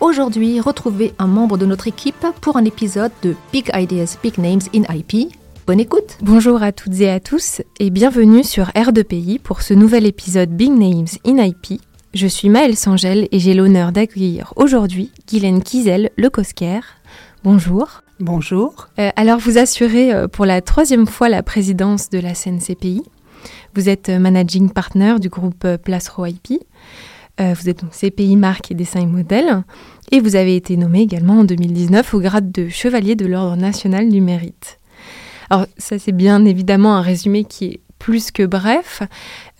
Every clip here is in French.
Aujourd'hui, retrouvez un membre de notre équipe pour un épisode de Big Ideas, Big Names in IP. Bonne écoute Bonjour à toutes et à tous et bienvenue sur R2PI pour ce nouvel épisode Big Names in IP. Je suis Maëlle Sangel et j'ai l'honneur d'accueillir aujourd'hui Guylaine Kizel Le Cosquer. Bonjour. Bonjour. Euh, alors vous assurez euh, pour la troisième fois la présidence de la CNCPI. Vous êtes euh, managing partner du groupe Place IP. Euh, vous êtes donc CPI marque et dessin et modèle. Et vous avez été nommé également en 2019 au grade de chevalier de l'Ordre national du mérite. Alors ça c'est bien évidemment un résumé qui est plus que bref.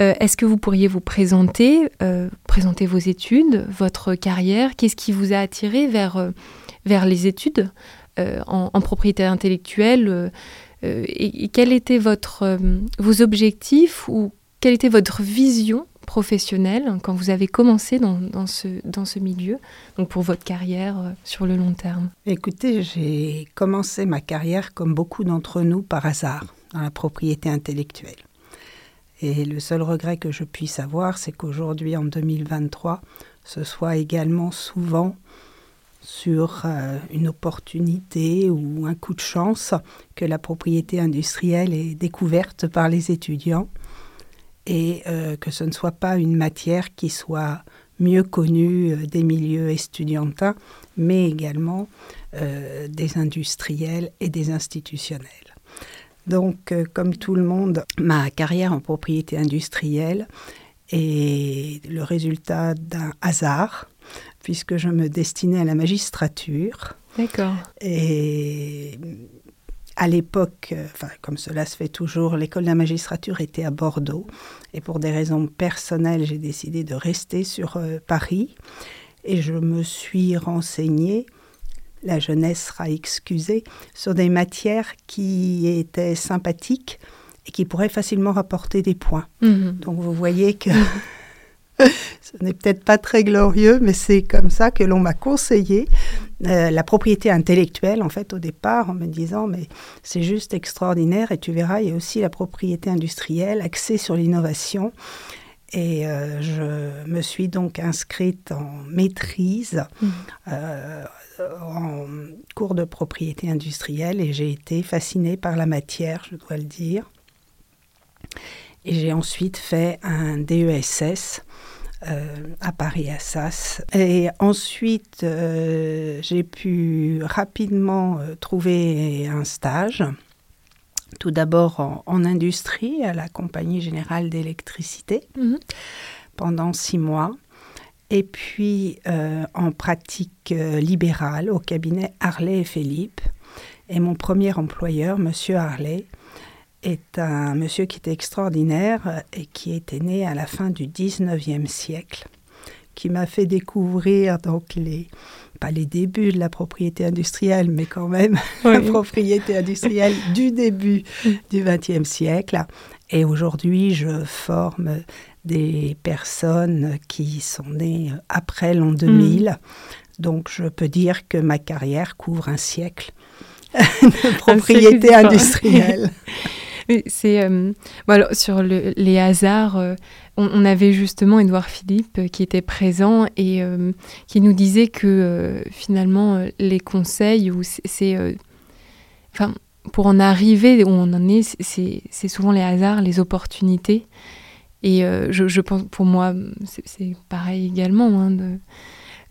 Euh, Est-ce que vous pourriez vous présenter, euh, présenter vos études, votre carrière? Qu'est-ce qui vous a attiré vers, vers les études en, propriété intellectuelle et, et quels étaient votre, vos objectifs ou quelle était votre vision professionnelle quand vous avez commencé dans, dans ce, dans ce milieu, donc pour votre carrière euh, sur le long terme? Écoutez, j'ai commencé ma carrière comme beaucoup d'entre nous par hasard dans la propriété intellectuelle. Et le seul regret que je puisse avoir, c'est qu'aujourd'hui, en 2023, ce soit également souvent sur euh, une opportunité ou un coup de chance que la propriété industrielle est découverte par les étudiants et euh, que ce ne soit pas une matière qui soit mieux connue euh, des milieux estudiantins, mais également euh, des industriels et des institutionnels. Donc, euh, comme tout le monde, ma carrière en propriété industrielle est le résultat d'un hasard, puisque je me destinais à la magistrature. D'accord. Et à l'époque, euh, enfin, comme cela se fait toujours, l'école de la magistrature était à Bordeaux. Et pour des raisons personnelles, j'ai décidé de rester sur euh, Paris. Et je me suis renseignée, la jeunesse sera excusée, sur des matières qui étaient sympathiques et qui pourraient facilement rapporter des points. Mhm. Donc vous voyez que ce n'est peut-être pas très glorieux, mais c'est comme ça que l'on m'a conseillé euh, la propriété intellectuelle, en fait, au départ, en me disant, mais c'est juste extraordinaire, et tu verras, il y a aussi la propriété industrielle, axée sur l'innovation. Et euh, je me suis donc inscrite en maîtrise, Mhm. euh, en cours de propriété industrielle, et j'ai été fascinée par la matière, je dois le dire. Et j'ai ensuite fait un DESS à Paris Assas. Et ensuite, euh, j'ai pu rapidement euh, trouver un stage. Tout d'abord en, en industrie à la Compagnie Générale d'Électricité Mhm. pendant six mois. Et puis euh, en pratique euh, libérale au cabinet Harley et Philippe. Et mon premier employeur, Monsieur Harley, est un monsieur qui était extraordinaire et qui était né à la fin du 19e siècle, qui m'a fait découvrir donc les pas les débuts de la propriété industrielle, mais quand même la propriété industrielle du début du 20e siècle. Et aujourd'hui, je forme des personnes qui sont nées après l'an 2000. Donc, je peux dire que ma carrière couvre un siècle de propriété industrielle. C'est euh, sur le- les hasards. euh, on, avait justement Édouard Philippe euh, qui était présent et euh, qui nous disait que finalement les conseils ou c'est- enfin pour en arriver où on en est, c'est- souvent les hasards, les opportunités. Et je, je pense pour moi c'est pareil également. hein,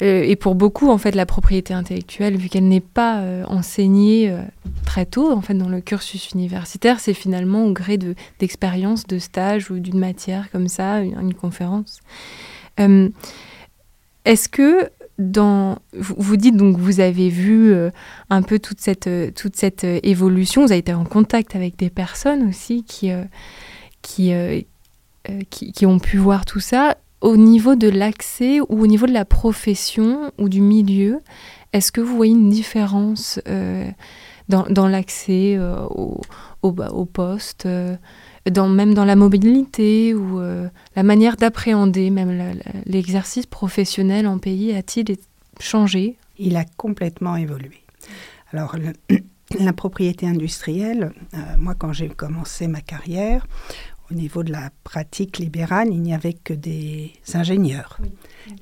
et pour beaucoup, en fait, la propriété intellectuelle, vu qu'elle n'est pas euh, enseignée euh, très tôt, en fait, dans le cursus universitaire, c'est finalement au gré de- d'expériences, de, stages ou d'une matière comme ça, une, conférence. Euh, Est-ce que dans, vous, dites donc vous avez vu euh, un peu toute cette, euh, toute cette euh, évolution, vous avez été en contact avec des personnes aussi qui, euh, euh, euh, qui, qui ont pu voir tout ça. Au niveau de l'accès ou au niveau de la profession ou du milieu, est-ce que vous voyez une différence euh, dans, l'accès euh, au, poste, euh, même dans la mobilité ou la manière d'appréhender même l'exercice professionnel en pays a-t-il changé? Il a complètement évolué. Alors, la propriété industrielle, moi quand j'ai commencé ma carrière, au niveau de la pratique libérale, il n'y avait que des ingénieurs.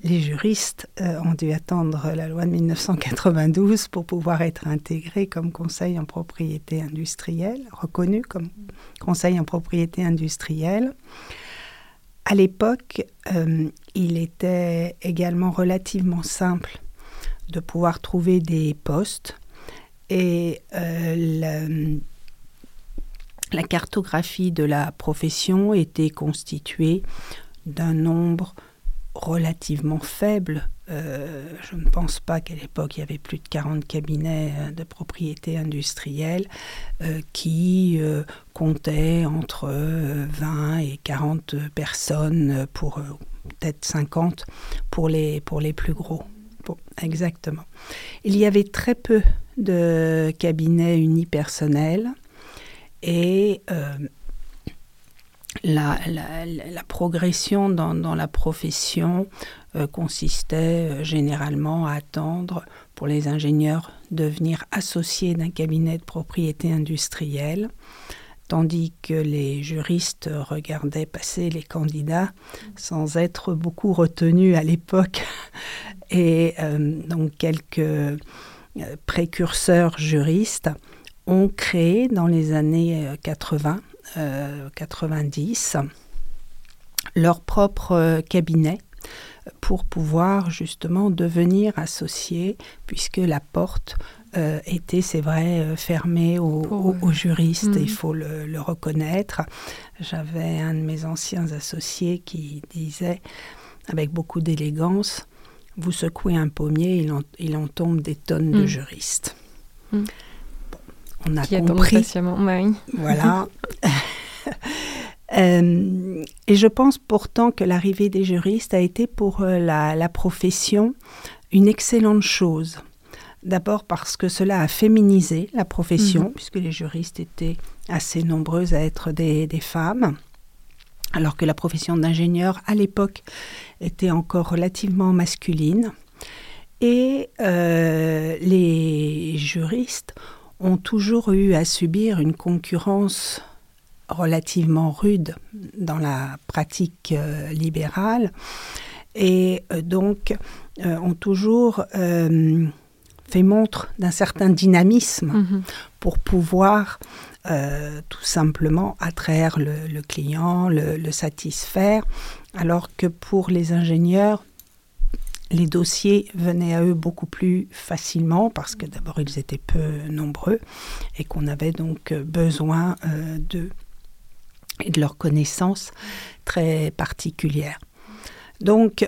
Les juristes euh, ont dû attendre la loi de 1992 pour pouvoir être intégrés comme conseil en propriété industrielle, reconnus comme conseil en propriété industrielle. À l'époque, euh, il était également relativement simple de pouvoir trouver des postes et euh, la cartographie de la profession était constituée d'un nombre relativement faible. Euh, je ne pense pas qu'à l'époque il y avait plus de 40 cabinets euh, de propriété industrielle euh, qui comptaient entre 20 et 40 personnes pour peut-être 50 pour les, pour les plus gros. exactement. Il y avait très peu de cabinets unipersonnels et euh, la, progression dans, la profession euh, consistait euh, généralement à attendre pour les ingénieurs devenir associés d'un cabinet de propriété industrielle, tandis que les juristes regardaient passer les candidats sans être beaucoup retenus à l'époque. Et donc quelques précurseurs juristes ont créé dans les années 80, euh, 90 euh, leur propre euh, cabinet pour pouvoir justement devenir associés, puisque la porte était, c'est vrai, fermée aux, juristes, il mm. faut le, le reconnaître. J'avais un de mes anciens associés qui disait, avec beaucoup d'élégance, vous secouez un pommier, il en, il en tombe des tonnes de mm. juristes. Mm on a compris. Voilà. Euh, et je pense pourtant que l'arrivée des juristes a été pour euh, la, profession une excellente chose. D'abord parce que cela a féminisé la profession, mhm. puisque les juristes étaient assez nombreuses à être des, femmes, alors que la profession d'ingénieur à l'époque était encore relativement masculine. Et euh, les juristes ont toujours eu à subir une concurrence relativement rude dans la pratique euh, libérale et euh, donc euh, ont toujours fait montre d'un certain dynamisme mm-hmm. pour pouvoir tout simplement attraire le, client, le, satisfaire, alors que pour les ingénieurs, les dossiers venaient à eux beaucoup plus facilement parce que d'abord ils étaient peu nombreux et qu'on avait donc besoin euh, d'eux et de leurs connaissances très particulières. Donc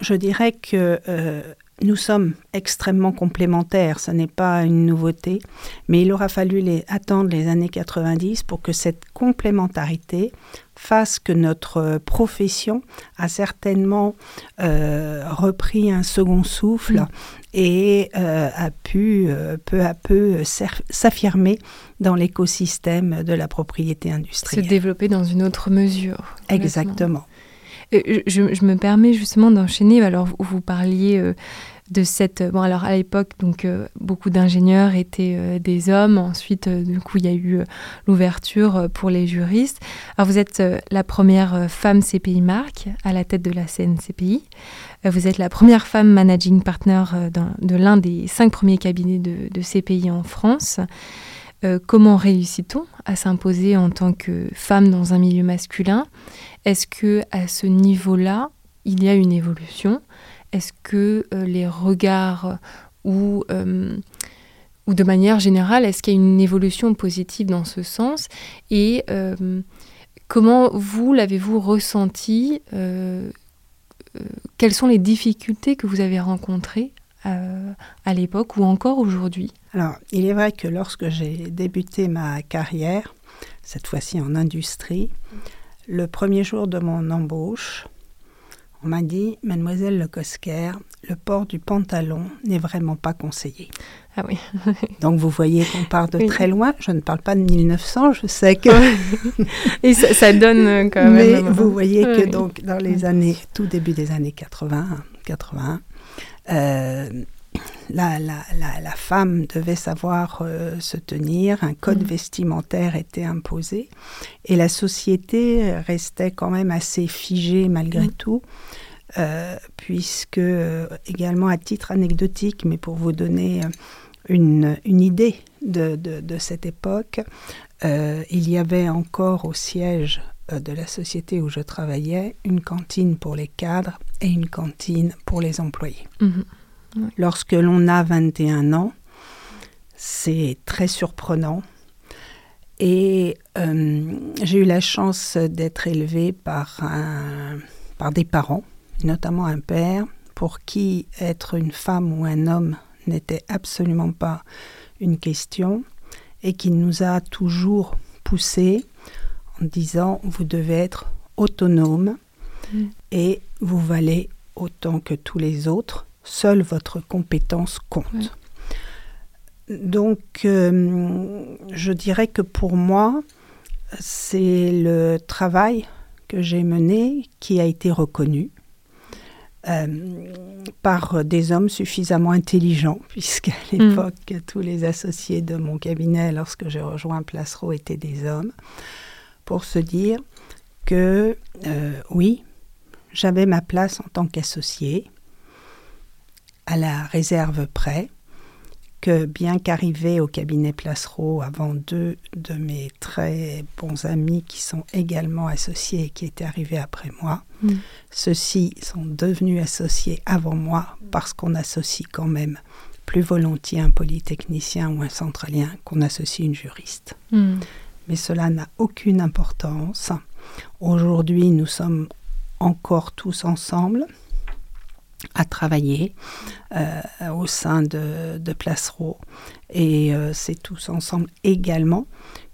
je dirais que euh, nous sommes extrêmement complémentaires, ce n'est pas une nouveauté, mais il aura fallu attendre les années 90 pour que cette complémentarité fasse que notre profession a certainement euh, repris un second souffle mm. et euh, a pu euh, peu à peu s'affirmer dans l'écosystème de la propriété industrielle. Se développer dans une autre mesure. Exactement. Je, me permets justement d'enchaîner. Alors, vous, parliez de cette. Bon, alors à l'époque, donc euh, beaucoup d'ingénieurs étaient euh, des hommes. Ensuite, euh, du coup, il y a eu l'ouverture pour les juristes. Alors, vous êtes la première femme CPI Marc à la tête de la CNCPI. vous êtes la première femme managing partner de l'un des cinq premiers cabinets de, de CPI en France. comment réussit-on à s'imposer en tant que femme dans un milieu masculin? Est-ce que à ce niveau-là, il y a une évolution? Est-ce que euh, les regards ou, euh, ou de manière générale, est-ce qu'il y a une évolution positive dans ce sens? Et euh, comment vous l'avez-vous ressenti Quelles sont les difficultés que vous avez rencontrées à l'époque ou encore aujourd'hui? Alors, il est vrai que lorsque j'ai débuté ma carrière, cette fois-ci en industrie, le premier jour de mon embauche, On m'a dit, Mademoiselle Le Cosquer, le port du pantalon n'est vraiment pas conseillé. Ah oui. Donc vous voyez qu'on part de très loin. Je ne parle pas de 1900, je sais que. Et ça, donne euh, quand même. Mais vous voyez que donc dans les années, tout début des années 80, 81, euh, la, la, la, femme devait savoir euh, se tenir, un code mm. vestimentaire était imposé et la société restait quand même assez figée malgré mm. tout. Euh, puisque également à titre anecdotique, mais pour vous donner une, une idée de, de, de, cette époque, il y avait encore au siège de la société où je travaillais une cantine pour les cadres et une cantine pour les employés. Lorsque l'on a 21 ans, c'est très surprenant. Et euh, j'ai eu la chance d'être élevée par, par des parents, notamment un père, pour qui être une femme ou un homme n'était absolument pas une question et qui nous a toujours poussés en disant vous devez être autonome mm. et vous valez autant que tous les autres seule votre compétence compte. Donc, euh, je dirais que pour moi, c'est le travail que j'ai mené qui a été reconnu euh, par des hommes suffisamment intelligents, puisqu'à mm. l'époque, tous les associés de mon cabinet, lorsque j'ai rejoint Placereau, étaient des hommes, pour se dire que euh, oui, j'avais ma place en tant qu'associé, à la réserve près que bien qu'arrivé au cabinet Placereau avant deux de mes très bons amis qui sont également associés et qui étaient arrivés après moi, mm. ceux-ci sont devenus associés avant moi parce qu'on associe quand même plus volontiers un polytechnicien ou un centralien qu'on associe une juriste. Mm. Mais cela n'a aucune importance. Aujourd'hui, nous sommes encore tous ensemble à travailler euh, au sein de, de Placereau. Et euh, c'est tous ensemble également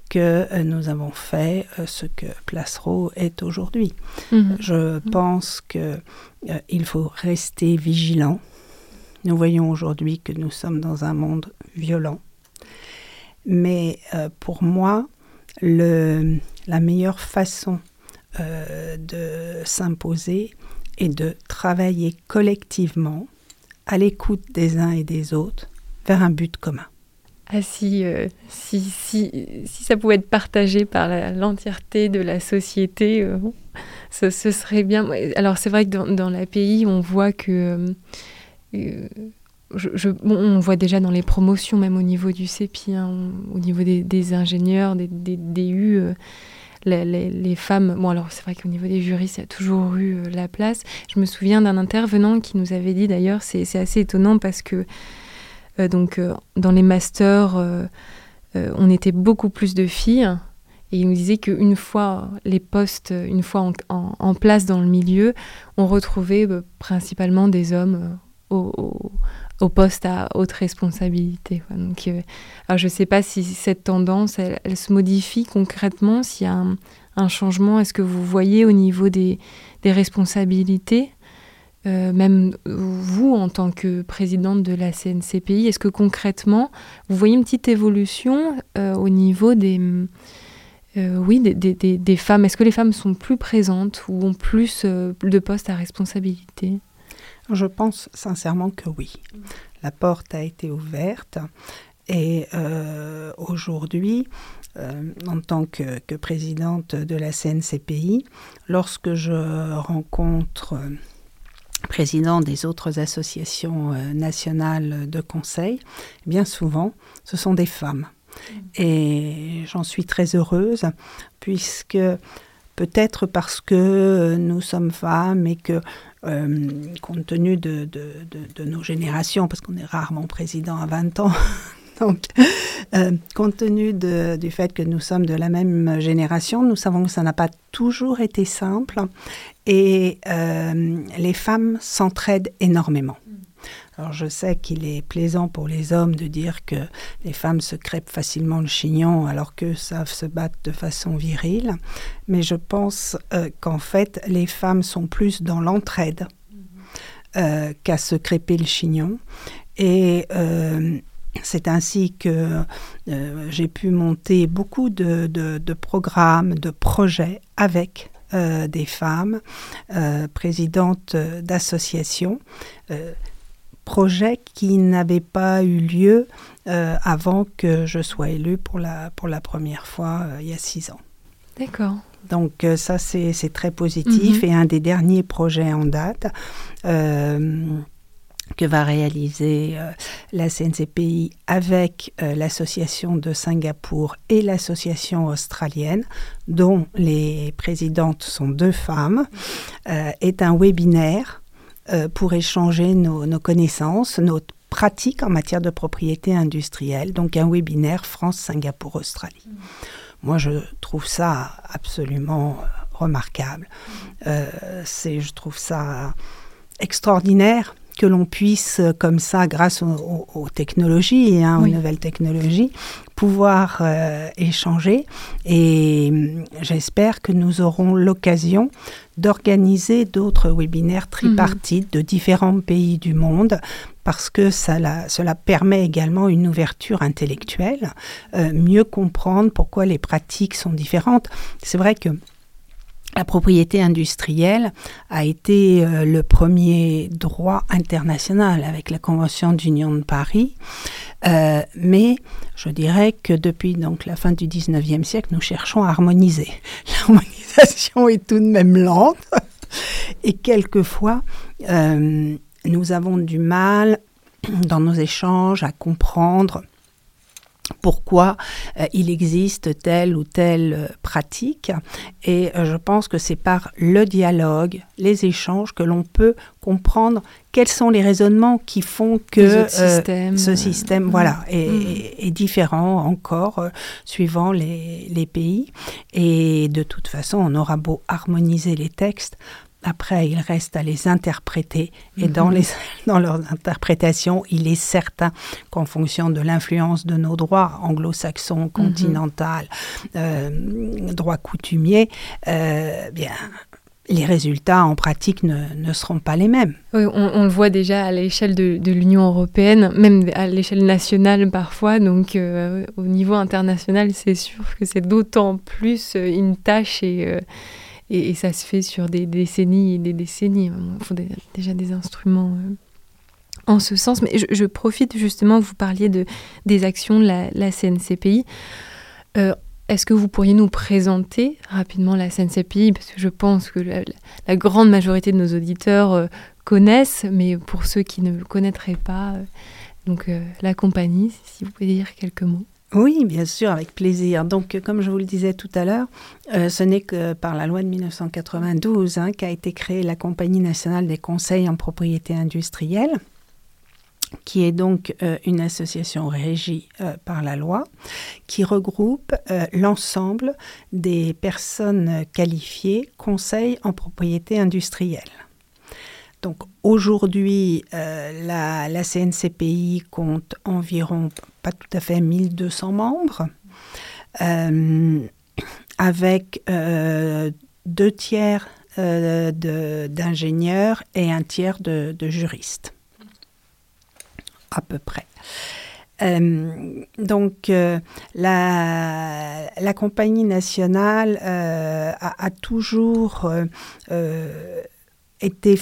que euh, nous avons fait ce que Placereau est aujourd'hui. Mhm. Je pense qu'il faut rester vigilant. Nous voyons aujourd'hui que nous sommes dans un monde violent. Mais pour moi, le, la meilleure façon de s'imposer, et de travailler collectivement à l'écoute des uns et des autres vers un but commun. Ah, si, euh, si, si, si, ça pouvait être partagé par l'entièreté de la société, euh, ce, serait bien. Alors c'est vrai que dans, dans l'API, on voit que... Euh, je, on voit déjà dans les promotions, même au niveau du CEPI, hein, au niveau des, des ingénieurs, des, des DU, les, femmes. Bon, alors c'est vrai qu'au niveau des il y a toujours eu euh, la place. Je me souviens d'un intervenant qui nous avait dit d'ailleurs, c'est assez étonnant parce que euh, donc euh, dans les masters, on était beaucoup plus de filles. Et il nous disait qu'une fois les postes, une fois en, place dans le milieu, on retrouvait principalement des hommes au poste à haute responsabilité. Donc, euh, alors je ne sais pas si cette tendance, elle, se modifie concrètement, s'il y a un, changement. Est-ce que vous voyez au niveau des, responsabilités, euh, même vous en tant que présidente de la CNCPI, est-ce que concrètement, vous voyez une petite évolution euh, au niveau des... oui, des, femmes? Est-ce que les femmes sont plus présentes ou ont plus de postes à responsabilité? Je pense sincèrement que oui. La porte a été ouverte et euh, aujourd'hui, euh, en tant que, présidente de la CNCPI, lorsque je rencontre euh, présidents des autres associations nationales de conseil, bien souvent, ce sont des femmes. Et j'en suis très heureuse puisque peut-être parce que nous sommes femmes et que euh, compte tenu de, de, nos générations, parce qu'on est rarement président à 20 ans. Donc, euh, compte tenu du fait que nous sommes de la même génération, nous savons que ça n'a pas toujours été simple et euh, les femmes s'entraident énormément. Alors je sais qu'il est plaisant pour les hommes de dire que les femmes se crêpent facilement le chignon alors qu'eux savent se battre de façon virile, mais je pense euh, qu'en fait les femmes sont plus dans l'entraide euh, qu'à se crêper le chignon. Et euh, c'est ainsi que j'ai pu monter beaucoup de, de, programmes, de projets avec des femmes, présidentes d'associations projet qui n'avait pas eu lieu euh, avant que je sois élue pour la, pour la première fois euh, il y a six ans. D'accord. Donc euh, ça, c'est très positif. Mhm. Et un des derniers projets en date que va réaliser la CNCPI avec l'association de Singapour et l'association australienne, dont les présidentes sont deux femmes, est un webinaire euh, pour échanger nos, connaissances, nos pratiques en matière de propriété industrielle. Donc un webinaire France-Singapour-Australie. Mmh. Moi, je trouve ça absolument euh, remarquable. Mmh. Euh, je trouve ça extraordinaire que l'on puisse, comme ça, grâce aux, technologies, hein, aux nouvelles technologies, pouvoir euh, échanger. Et hum, j'espère que nous aurons l'occasion d'organiser d'autres webinaires tripartites de différents pays du monde parce que ça, cela permet également une ouverture intellectuelle, euh, mieux comprendre pourquoi les pratiques sont différentes. C'est vrai que la propriété industrielle a été euh, le premier droit international avec la Convention d'Union de Paris. Euh, mais je dirais que depuis donc la fin du 19e siècle, nous cherchons à harmoniser. L'harmonisation est tout de même lente et quelquefois euh, nous avons du mal dans nos échanges à comprendre pourquoi euh, il existe telle ou telle euh, pratique. Et euh, je pense que c'est par le dialogue, les échanges, que l'on peut comprendre quels sont les raisonnements qui font que ce système voilà, mm. est, différent encore suivant les, les pays. Et de toute façon, on aura beau harmoniser les textes, après, il reste à les interpréter. Et dans, mhm. les, dans leurs interprétations, il est certain qu'en fonction de l'influence de nos droits anglo-saxons, mhm. continentaux, euh, droits coutumiers, euh, bien, les résultats en pratique ne, seront pas les mêmes. on, le voit déjà à l'échelle de, l'Union européenne, même à l'échelle nationale parfois, donc euh, au niveau international, c'est sûr que c'est d'autant plus une tâche et et, ça se fait sur des décennies et des décennies. Il faut déjà des instruments euh, en ce sens. Mais je, profite justement, vous parliez de, des actions de la, CNCPI. Euh, est-ce que vous pourriez nous présenter rapidement la CNCPI Parce que je pense que la, grande majorité de nos auditeurs euh, connaissent, mais pour ceux qui ne le connaîtraient pas, donc la compagnie, si vous pouvez dire quelques mots. Oui, bien sûr, avec plaisir. Donc, comme je vous le disais tout à l'heure, euh, ce n'est que par la loi de 1992 hein, qu'a été créée la Compagnie nationale des conseils en propriété industrielle, qui est donc euh, une association régie euh, par la loi, qui regroupe l'ensemble des personnes qualifiées conseils en propriété industrielle. Donc aujourd'hui, la, la, CNCPI compte environ pas tout à fait 1200 membres, euh, avec euh, deux tiers euh, d'ingénieurs et un tiers de, juristes, à peu près. donc la, la, compagnie nationale a, a, toujours été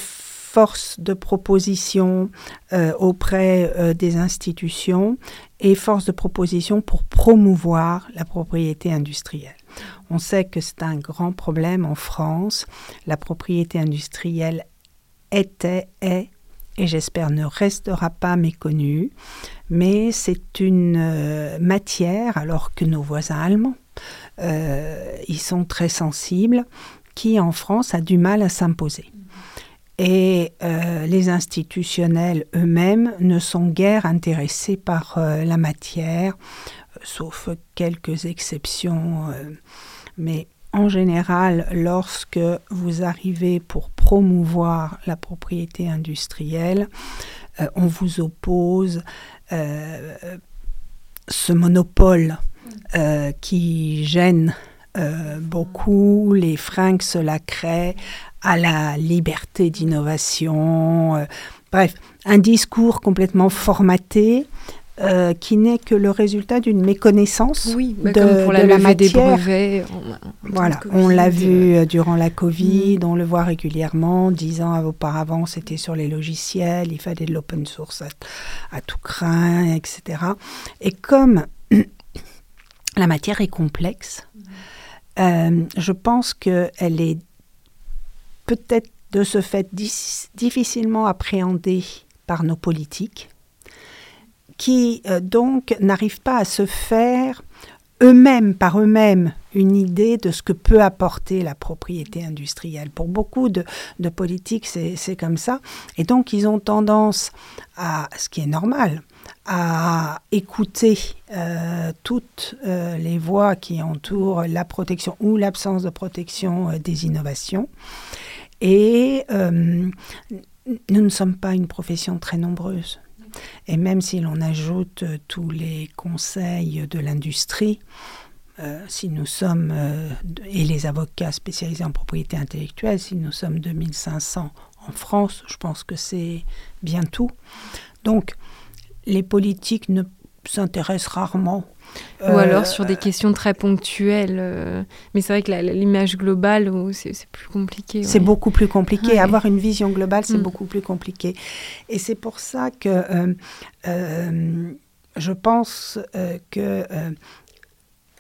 force de proposition euh, auprès euh, des institutions et force de proposition pour promouvoir la propriété industrielle. On sait que c'est un grand problème en France. La propriété industrielle était, est et j'espère ne restera pas méconnue, mais c'est une euh, matière, alors que nos voisins allemands, ils sont très sensibles, qui en France a du mal à s'imposer et euh, les institutionnels eux-mêmes ne sont guère intéressés par euh, la matière, euh, sauf quelques exceptions. mais en général, lorsque vous arrivez pour promouvoir la propriété industrielle, euh, on vous oppose euh, ce monopole euh, qui gêne euh, beaucoup, les freins que cela crée à la liberté d'innovation. euh, bref, un discours complètement formaté euh, qui n'est que le résultat d'une méconnaissance Oui, bah, de, comme pour la de des matière. brevets. en- en temps de Voilà, Covid, on l'a vu euh, durant la Covid, on le voit régulièrement. Dix ans auparavant, c'était sur les logiciels, il fallait de l'open source à, à tout craint, etc. Et comme la matière est complexe, euh, je pense qu'elle est peut-être de ce fait difficilement appréhendée par nos politiques, qui euh, donc n'arrivent pas à se faire eux-mêmes, par eux-mêmes, une idée de ce que peut apporter la propriété industrielle. Pour beaucoup de, politiques, c'est comme ça. Et donc, ils ont tendance à, ce qui est normal, à écouter euh, toutes euh, les voix qui entourent la protection ou l'absence de protection euh, des innovations. Et nous ne sommes pas une profession très nombreuse. Et même si l'on ajoute tous les conseils de l'industrie, si nous sommes, et les avocats spécialisés en propriété intellectuelle, si nous sommes 2500 en France, je pense que c'est bien tout. Donc, les politiques ne s'intéressent rarement. Ou euh, alors sur des questions très ponctuelles. euh, mais c'est vrai que l'image globale, c'est plus compliqué. C'est ouais. beaucoup plus compliqué. Ouais. Avoir une vision globale, c'est Mm. beaucoup plus compliqué. Et c'est pour ça que euh, euh, je pense euh, que euh,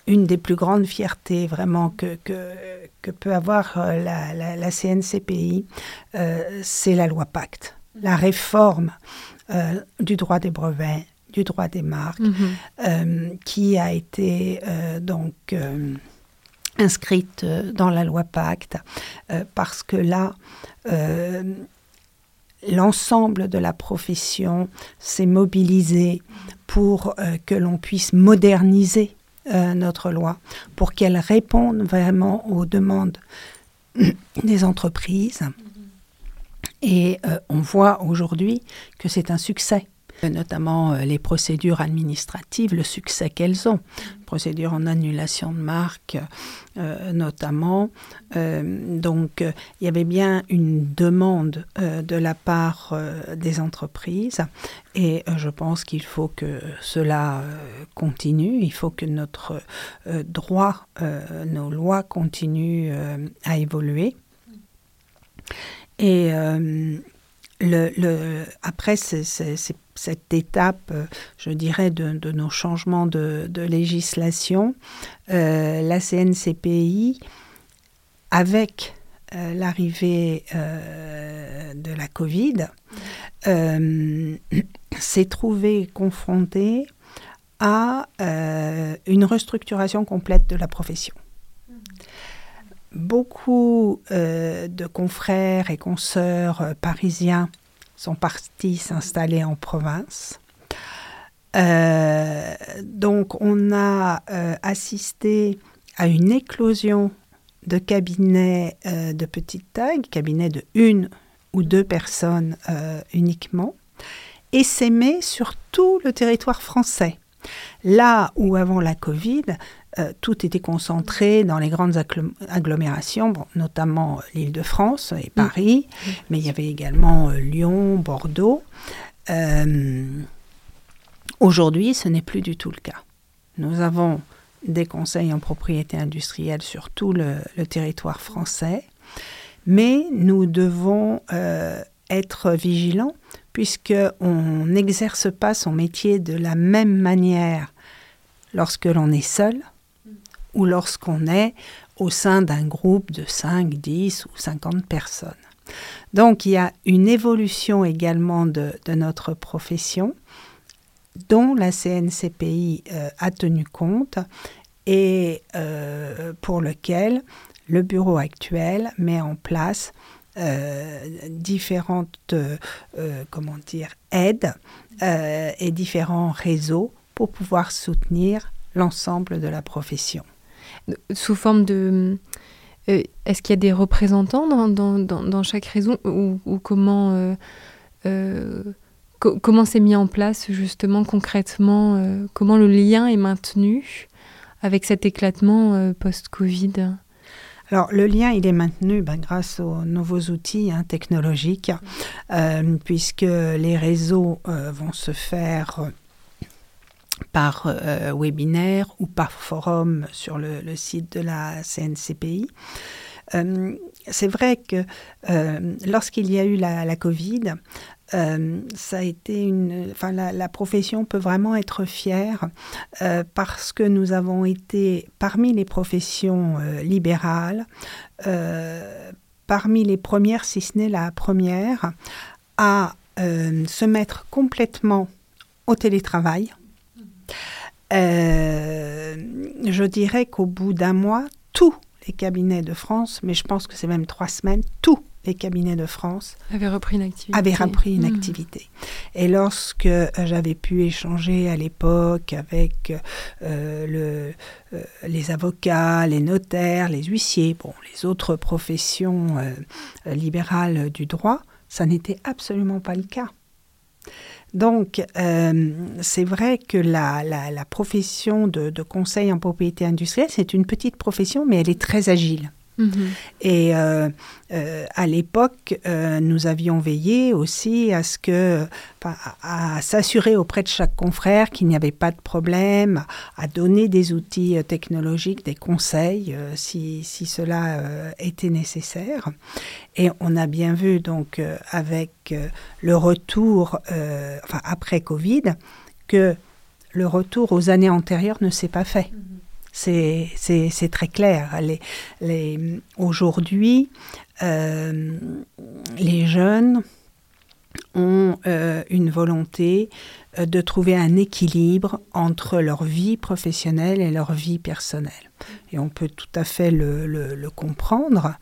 une des plus grandes fiertés vraiment que, que, que peut avoir euh, la, la- la CNCPI, euh, c'est la loi Pacte, la réforme euh, du droit des brevets, du droit des marques, Mhm. euh, qui a été euh, donc inscrite dans la loi Pacte, parce que là, l'ensemble de la profession s'est mobilisé pour que l'on puisse moderniser notre loi, pour qu'elle réponde vraiment aux demandes des entreprises. Et euh, on voit aujourd'hui que c'est un succès, notamment euh, les procédures administratives, le succès qu'elles ont. Procédures en annulation de marque, euh, notamment. Euh, donc, euh, il y avait bien une demande euh, de la part euh, des entreprises et je pense qu'il faut que cela continue. Il faut que notre droit, nos lois continuent à évoluer. Et euh, le, le- après cette étape, euh, je dirais, de, nos changements de, législation, euh, la CNCPI, avec l'arrivée de la Covid, s'est trouvée confrontée à une restructuration complète de la profession. Beaucoup euh, de confrères et consoeurs euh, parisiens sont partis s'installer en province. Euh, donc on a assisté à une éclosion de cabinets de petite taille, cabinets de une ou deux personnes uniquement, et s'aimer sur tout le territoire français. Là où avant la Covid, euh, tout était concentré dans les grandes agglom- agglomérations, bon, notamment l'Île-de-France et Paris, mais il y avait également euh, Lyon, Bordeaux. Euh, Aujourd'hui, ce n'est plus du tout le cas. Nous avons des conseils en propriété industrielle sur tout le, le territoire français, mais nous devons euh, être vigilants puisqu'on n'exerce pas son métier de la même manière lorsque l'on est seul ou lorsqu'on est au sein d'un groupe de 5, 10 ou 50 personnes. Donc il y a une évolution également de, notre profession dont la CNCPI euh, a tenu compte et euh, pour lequel le bureau actuel met en place euh, différentes comment dire, aides et différents réseaux pour pouvoir soutenir l'ensemble de la profession. Sous forme de. euh, Est-ce qu'il y a des représentants dans, dans, dans, chaque réseau ou, comment, euh, euh, comment c'est mis en place justement concrètement Comment le lien est maintenu avec cet éclatement post-Covid? Alors le lien, il est maintenu ben, grâce aux nouveaux outils hein, technologiques, puisque les réseaux vont se faire par euh, webinaire ou par forum sur le, site de la CNCPI. Euh, c'est vrai que euh, lorsqu'il y a eu la, Covid, ça a été une, enfin la, profession peut vraiment être fière parce que nous avons été parmi les professions libérales, parmi les premières, si ce n'est la première, à se mettre complètement au télétravail euh, je dirais qu'au bout d'un mois, tous les cabinets de France, mais je pense que c'est même trois semaines, tous les cabinets de France avaient repris une activité. Avaient repris une hmm. activité. Et lorsque euh, j'avais pu échanger à l'époque avec euh, le, les avocats, les notaires, les huissiers, bon, les autres professions libérales du droit, ça n'était absolument pas le cas. Donc, euh, c'est vrai que la, profession de, conseil en propriété industrielle, c'est une petite profession, mais elle est très agile. Mhm. Et euh, euh, à l'époque, euh, nous avions veillé aussi à ce que, à, s'assurer auprès de chaque confrère qu'il n'y avait pas de problème, à donner des outils technologiques, des conseils si, cela était nécessaire. Et on a bien vu donc avec le retour, enfin après Covid, que le retour aux années antérieures ne s'est pas fait. C'est très clair. Aujourd'hui, euh, les jeunes ont euh, une volonté euh, de trouver un équilibre entre leur vie professionnelle et leur vie personnelle. Et on peut tout à fait le, comprendre,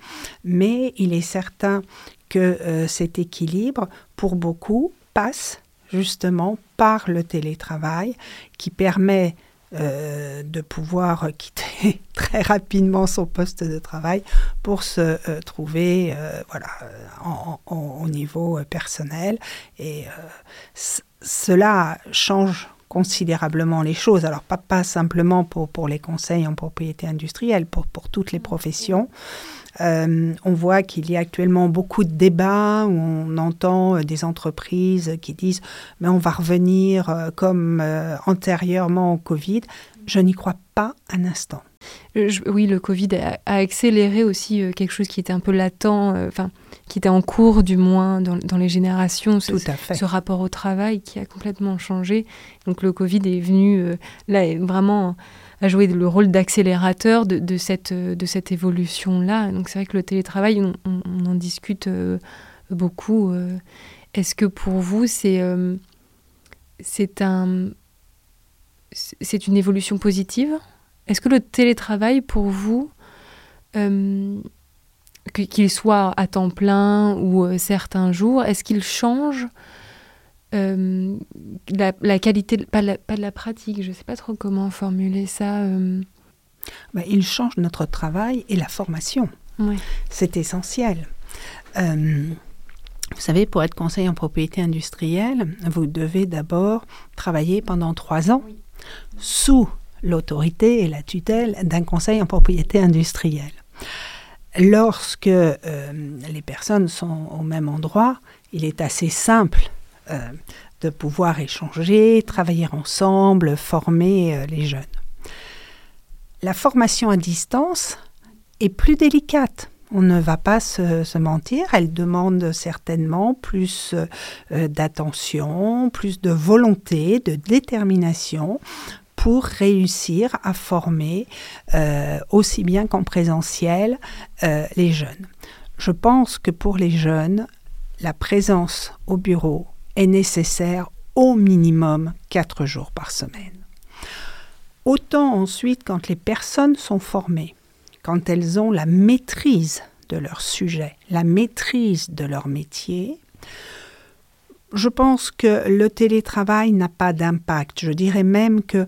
mais il est certain que cet équilibre, pour beaucoup, passe justement par le télétravail qui permet euh, de pouvoir quitter très rapidement son poste de travail pour se euh, trouver euh, voilà, au niveau personnel. Et cela change considérablement les choses. Alors pas, pas simplement pour, pour les conseils en propriété industrielle, pour, pour toutes les professions. Euh, on voit qu'il y a actuellement beaucoup de débats où on entend euh, des entreprises qui disent mais on va revenir euh, comme antérieurement au Covid. Je n'y crois pas un instant. oui, le Covid a, accéléré aussi quelque chose qui était un peu latent, enfin qui était en cours du moins dans, les générations. Ce, Tout à fait. Ce rapport au travail qui a complètement changé. Donc le Covid est venu là vraiment a joué le rôle d'accélérateur de, cette, de cette évolution-là. Donc c'est vrai que le télétravail, on, en discute euh, beaucoup. Euh. Est-ce que pour vous, c'est euh, c'est un, c'est une évolution positive? Est-ce que le télétravail, pour vous, qu'il soit à temps plein ou certains jours, est-ce qu'il change euh, la, qualité, pas, pas de la pratique, je ne sais pas trop comment formuler ça. Euh. Bah, il change notre travail et la formation. C'est essentiel. Euh, vous savez, pour être conseiller en propriété industrielle, vous devez d'abord travailler pendant trois ans sous l'autorité et la tutelle d'un conseil en propriété industrielle. Lorsque les personnes sont au même endroit, il est assez simple euh, de pouvoir échanger, travailler ensemble, former euh, les jeunes. La formation à distance est plus délicate. On ne va pas se, mentir, elle demande certainement plus euh, d'attention, plus de volonté, de détermination pour réussir à former aussi bien qu'en présentiel les jeunes. Je pense que pour les jeunes, la présence au bureau, est nécessaire au minimum quatre jours par semaine. Autant ensuite quand les personnes sont formées, quand elles ont la maîtrise de leur sujet, la maîtrise de leur métier, je pense que le télétravail n'a pas d'impact. Je dirais même que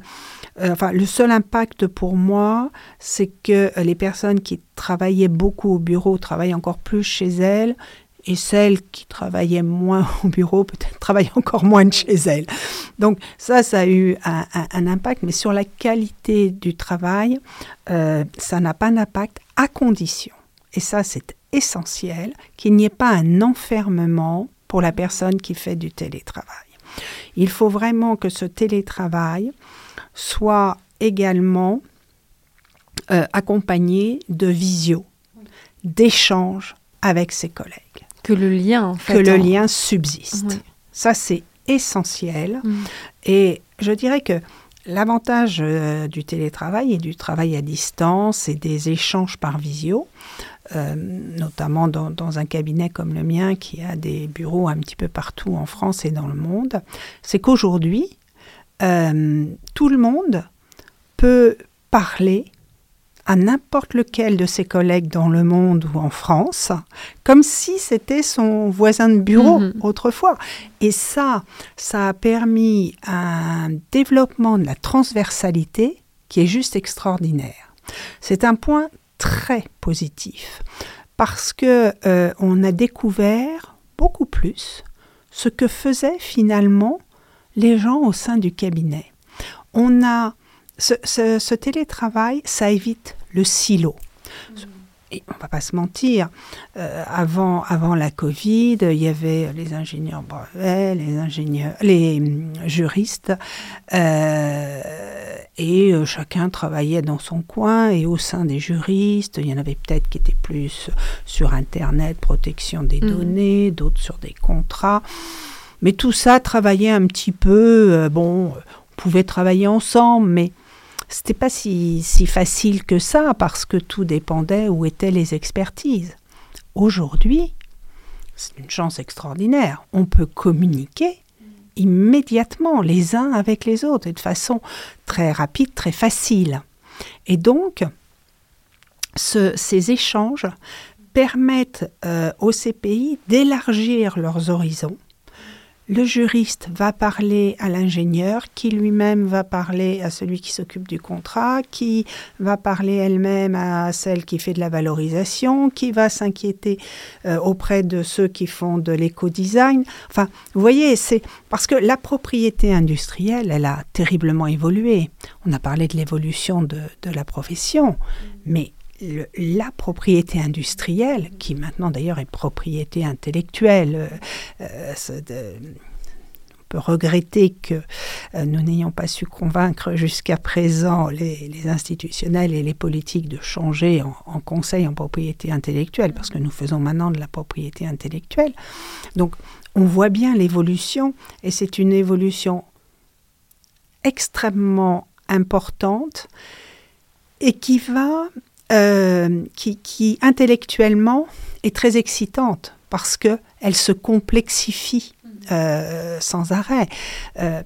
euh, le seul impact pour moi, c'est que les personnes qui travaillaient beaucoup au bureau travaillent encore plus chez elles et celles qui travaillaient moins au bureau peut-être travaillaient encore moins de chez elles. Donc ça, ça a eu un, impact, mais sur la qualité du travail, euh, ça n'a pas d'impact à condition, et ça c'est essentiel, qu'il n'y ait pas un enfermement pour la personne qui fait du télétravail. Il faut vraiment que ce télétravail soit également euh, accompagné de visio, d'échanges avec ses collègues, Que le lien, en fait. que le en- lien subsiste. Ça, c'est essentiel. Mm. Et je dirais que l'avantage euh, du télétravail et du travail à distance et des échanges par visio, euh, notamment dans, dans un cabinet comme le mien qui a des bureaux un petit peu partout en France et dans le monde, c'est qu'aujourd'hui, euh, tout le monde peut parler à n'importe lequel de ses collègues dans le monde ou en France, comme si c'était son voisin de bureau Mhm. autrefois. Et ça, ça a permis un développement de la transversalité qui est juste extraordinaire. C'est un point très positif parce que euh, on a découvert beaucoup plus ce que faisaient finalement les gens au sein du cabinet. On a ce, ce- ce télétravail, ça évite le silo. Et on va pas se mentir, euh, avant, avant la Covid, il y avait les ingénieurs brevets, les ingénieurs, les hum, juristes, euh, et euh, chacun travaillait dans son coin. Et au sein des juristes, il y en avait peut-être qui étaient plus sur Internet, protection des Mhm. données, d'autres sur des contrats. Mais tout ça travaillait un petit peu. euh, bon, on pouvait travailler ensemble, mais c'était pas si, facile que ça parce que tout dépendait où étaient les expertises. Aujourd'hui, c'est une chance extraordinaire. On peut communiquer immédiatement les uns avec les autres et de façon très rapide, très facile. Et donc, ce- ces échanges permettent euh, aux CPI d'élargir leurs horizons. Le juriste va parler à l'ingénieur, qui lui-même va parler à celui qui s'occupe du contrat, qui va parler elle-même à celle qui fait de la valorisation, qui va s'inquiéter euh, auprès de ceux qui font de l'éco-design. Enfin, vous voyez, c'est parce que la propriété industrielle, elle a terriblement évolué. On a parlé de l'évolution de, de la profession, mais la propriété industrielle, qui maintenant d'ailleurs est propriété intellectuelle, euh, euh, on peut regretter que euh, nous n'ayons pas su convaincre jusqu'à présent les, institutionnels et les politiques de changer en conseil en propriété intellectuelle, parce que nous faisons maintenant de la propriété intellectuelle. Donc on voit bien l'évolution, et c'est une évolution extrêmement importante et qui va, euh, qui, qui intellectuellement est très excitante parce que elle se complexifie euh, sans arrêt. Euh,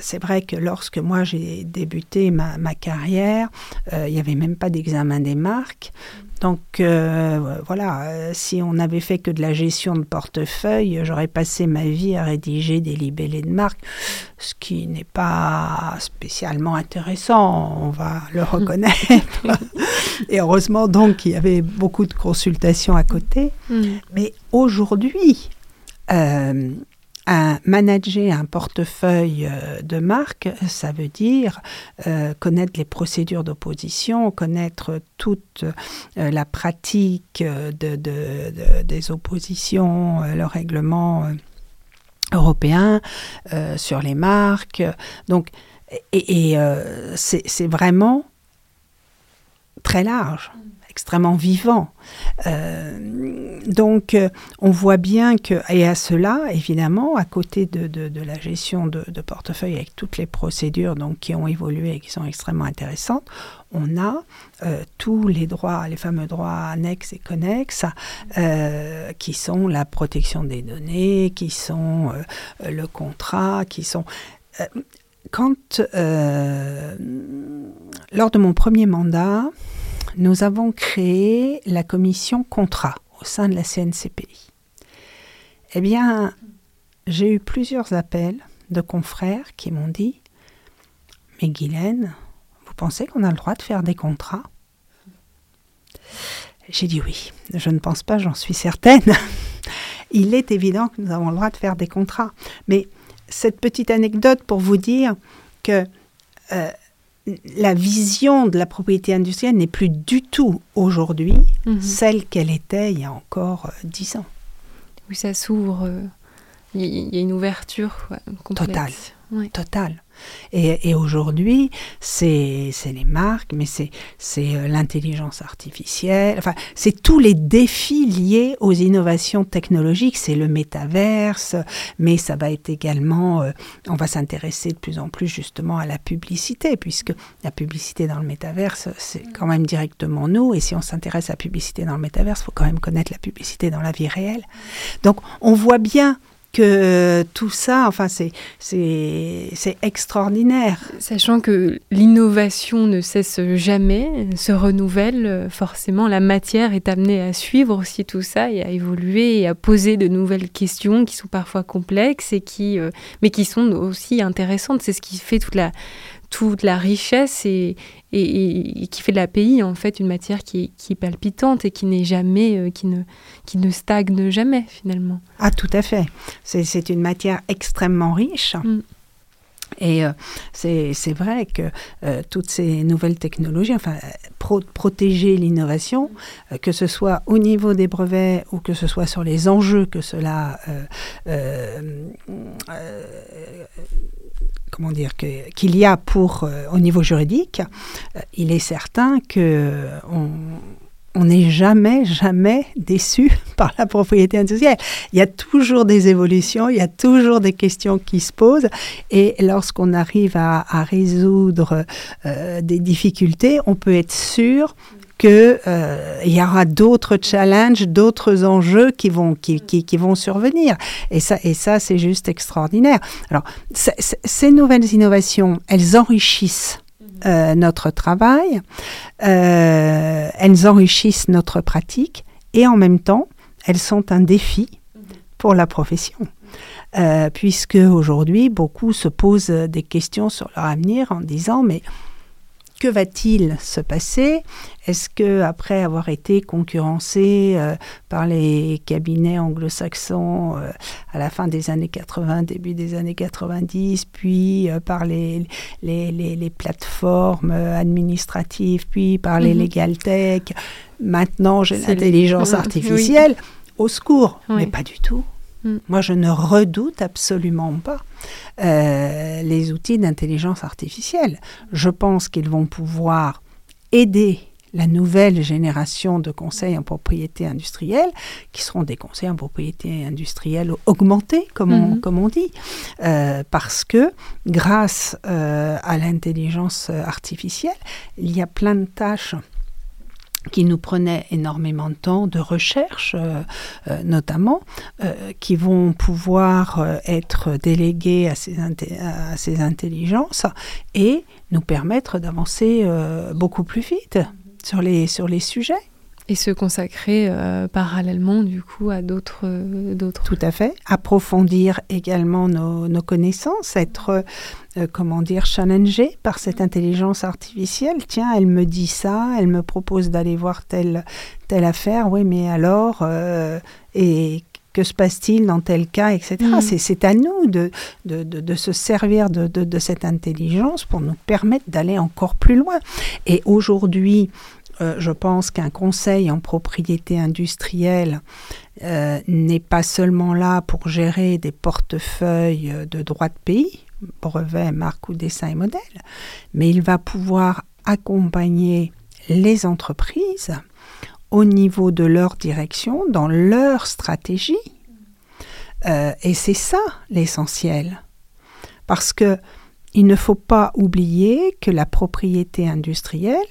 c'est vrai que lorsque moi j'ai débuté ma, ma carrière, il n'y avait même pas d'examen des marques. Donc euh, voilà, euh, si on n'avait fait que de la gestion de portefeuille, j'aurais passé ma vie à rédiger des libellés de marque, ce qui n'est pas spécialement intéressant, on va le reconnaître. Et heureusement donc qu'il y avait beaucoup de consultations à côté. Mm. Mais aujourd'hui, euh, manager un portefeuille euh, de marque, ça veut dire euh, connaître les procédures d'opposition, connaître toute euh, la pratique de, de- de- des oppositions, le règlement européen sur les marques. Donc, et, c'est vraiment très large, extrêmement vivant. Euh, donc, euh, on voit bien que, et à cela, évidemment, à côté de, de- la gestion de, de portefeuille avec toutes les procédures donc, qui ont évolué et qui sont extrêmement intéressantes, on a euh, tous les droits, les fameux droits annexes et connexes, qui sont la protection des données, qui sont le contrat, qui sont... quand, lors de mon premier mandat, nous avons créé la commission contrat au sein de la CNCPI. Eh bien, j'ai eu plusieurs appels de confrères qui m'ont dit Mais Guylaine, vous pensez qu'on a le droit de faire des contrats? J'ai dit oui, je ne pense pas, j'en suis certaine. il est évident que nous avons le droit de faire des contrats. Mais cette petite anecdote pour vous dire que euh, la vision de la propriété industrielle n'est plus du tout aujourd'hui Mhm. celle qu'elle était il y a encore euh, dix ans. Oui, ça s'ouvre. euh, Il y, il y a une ouverture ouais, complète. Totale. Ouais. Total. Et, et aujourd'hui, c'est c'est les marques, mais c'est c'est euh, l'intelligence artificielle. Enfin, c'est tous les défis liés aux innovations technologiques. C'est le métaverse, mais ça va être également. euh, on va s'intéresser de plus en plus justement à la publicité, puisque la publicité dans le métaverse, c'est quand même directement nous. Et si on s'intéresse à la publicité dans le métaverse, il faut quand même connaître la publicité dans la vie réelle. Donc, on voit bien que tout ça, enfin, c'est extraordinaire. Sachant que l'innovation ne cesse jamais, se renouvelle, euh, forcément la matière est amenée à suivre aussi tout ça et à évoluer et à poser de nouvelles questions qui sont parfois complexes et qui, euh, mais qui sont aussi intéressantes. C'est ce qui fait toute la, toute la richesse et, et, et- et qui fait de la pays en fait une matière qui est, qui est palpitante et qui n'est jamais, euh, qui ne, qui ne stagne jamais finalement. Ah, tout à fait. C'est une matière extrêmement riche. Mm. Et euh, c'est vrai que euh, toutes ces nouvelles technologies, enfin, pro- protéger l'innovation, euh, que ce soit au niveau des brevets ou que ce soit sur les enjeux que cela. Euh, euh, euh, comment dire qu'il y a pour euh, au niveau juridique, euh, il est certain que on on n'est jamais, jamais déçu par la propriété industrielle. Il y a toujours des évolutions, il y a toujours des questions qui se posent. Et lorsqu'on arrive à, résoudre euh, des difficultés, on peut être sûr qu'il y aura d'autres challenges, d'autres enjeux qui vont, qui, qui, qui vont survenir. Et ça, et ça c'est juste extraordinaire. Alors, c- c- ces nouvelles innovations, elles enrichissent euh, notre travail, euh, elles enrichissent notre pratique et en même temps, elles sont un défi pour la profession. Euh, puisque aujourd'hui, beaucoup se posent des questions sur leur avenir en disant mais que va-t-il se passer? Est-ce que après avoir été concurrencé euh, par les cabinets anglo-saxons euh, à la fin des années 80, début des années 90, puis euh, par les, les, les- les plateformes administratives, puis par les Mhm. legal tech, maintenant j'ai l'intelligence Oui. artificielle, au secours, Oui. mais pas du tout. Mm. Moi, je ne redoute absolument pas euh, les outils d'intelligence artificielle. Je pense qu'ils vont pouvoir aider la nouvelle génération de conseils en propriété industrielle, qui seront des conseils en propriété industrielle augmentés, comme, on, Mhm. comme on dit, Euh, parce que grâce euh, à l'intelligence artificielle, il y a plein de tâches qui nous prenaient énormément de temps de recherche, euh, euh, notamment, euh, qui vont pouvoir être déléguées à ces, intelligences et nous permettre d'avancer beaucoup plus vite sur les sujets. Et se consacrer euh, parallèlement du coup à d'autres euh, d'autres Tout à fait. Approfondir également nos, nos connaissances, être, euh, comment dire, challengé par cette intelligence artificielle. Tiens, elle me dit ça, elle me propose d'aller voir telle, telle affaire. Oui, mais alors, et que se passe-t-il dans tel cas, etc. Mhm. C'est- à nous de, de, de- de se servir de- de cette intelligence pour nous permettre d'aller encore plus loin. Et aujourd'hui, euh, je pense qu'un conseil en propriété industrielle euh, n'est pas seulement là pour gérer des portefeuilles euh, de droits de pays, brevets, marques ou dessins et modèles, mais il va pouvoir accompagner les entreprises au niveau de leur direction, dans leur stratégie. Et c'est ça l'essentiel. Parce que il ne faut pas oublier que la propriété industrielle,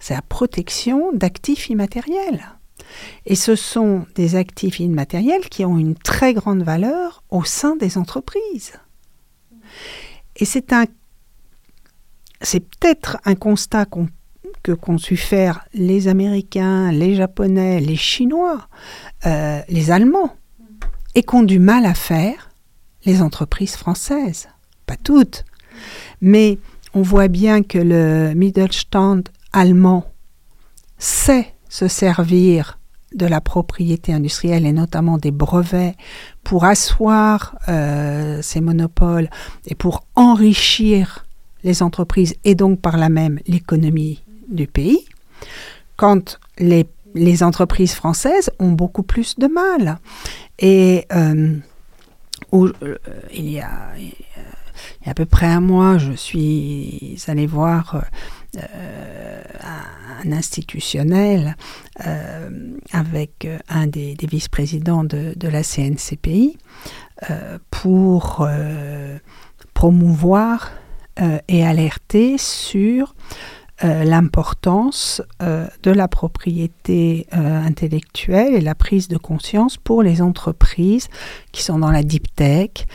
c'est la protection d'actifs immatériels. Et ce sont des actifs immatériels qui ont une très grande valeur au sein des entreprises. Et c'est un, c'est peut-être un constat que qu'ont su faire les Américains, les Japonais, les Chinois, euh, les Allemands, et qu'ont du mal à faire les entreprises françaises. Pas toutes, mais on voit bien que le Mittelstand allemand sait se servir de la propriété industrielle et notamment des brevets pour asseoir euh, ces monopoles et pour enrichir les entreprises et donc par là même l'économie du pays, quand les, entreprises françaises ont beaucoup plus de mal. Et euh, euh, il, y a, il, y a, à peu près un mois, je suis allée voir euh, un institutionnel euh, avec un des, vice-présidents de, la CNCPI euh, pour promouvoir et alerter sur l'importance de la propriété intellectuelle et la prise de conscience pour les entreprises qui sont dans la deep tech,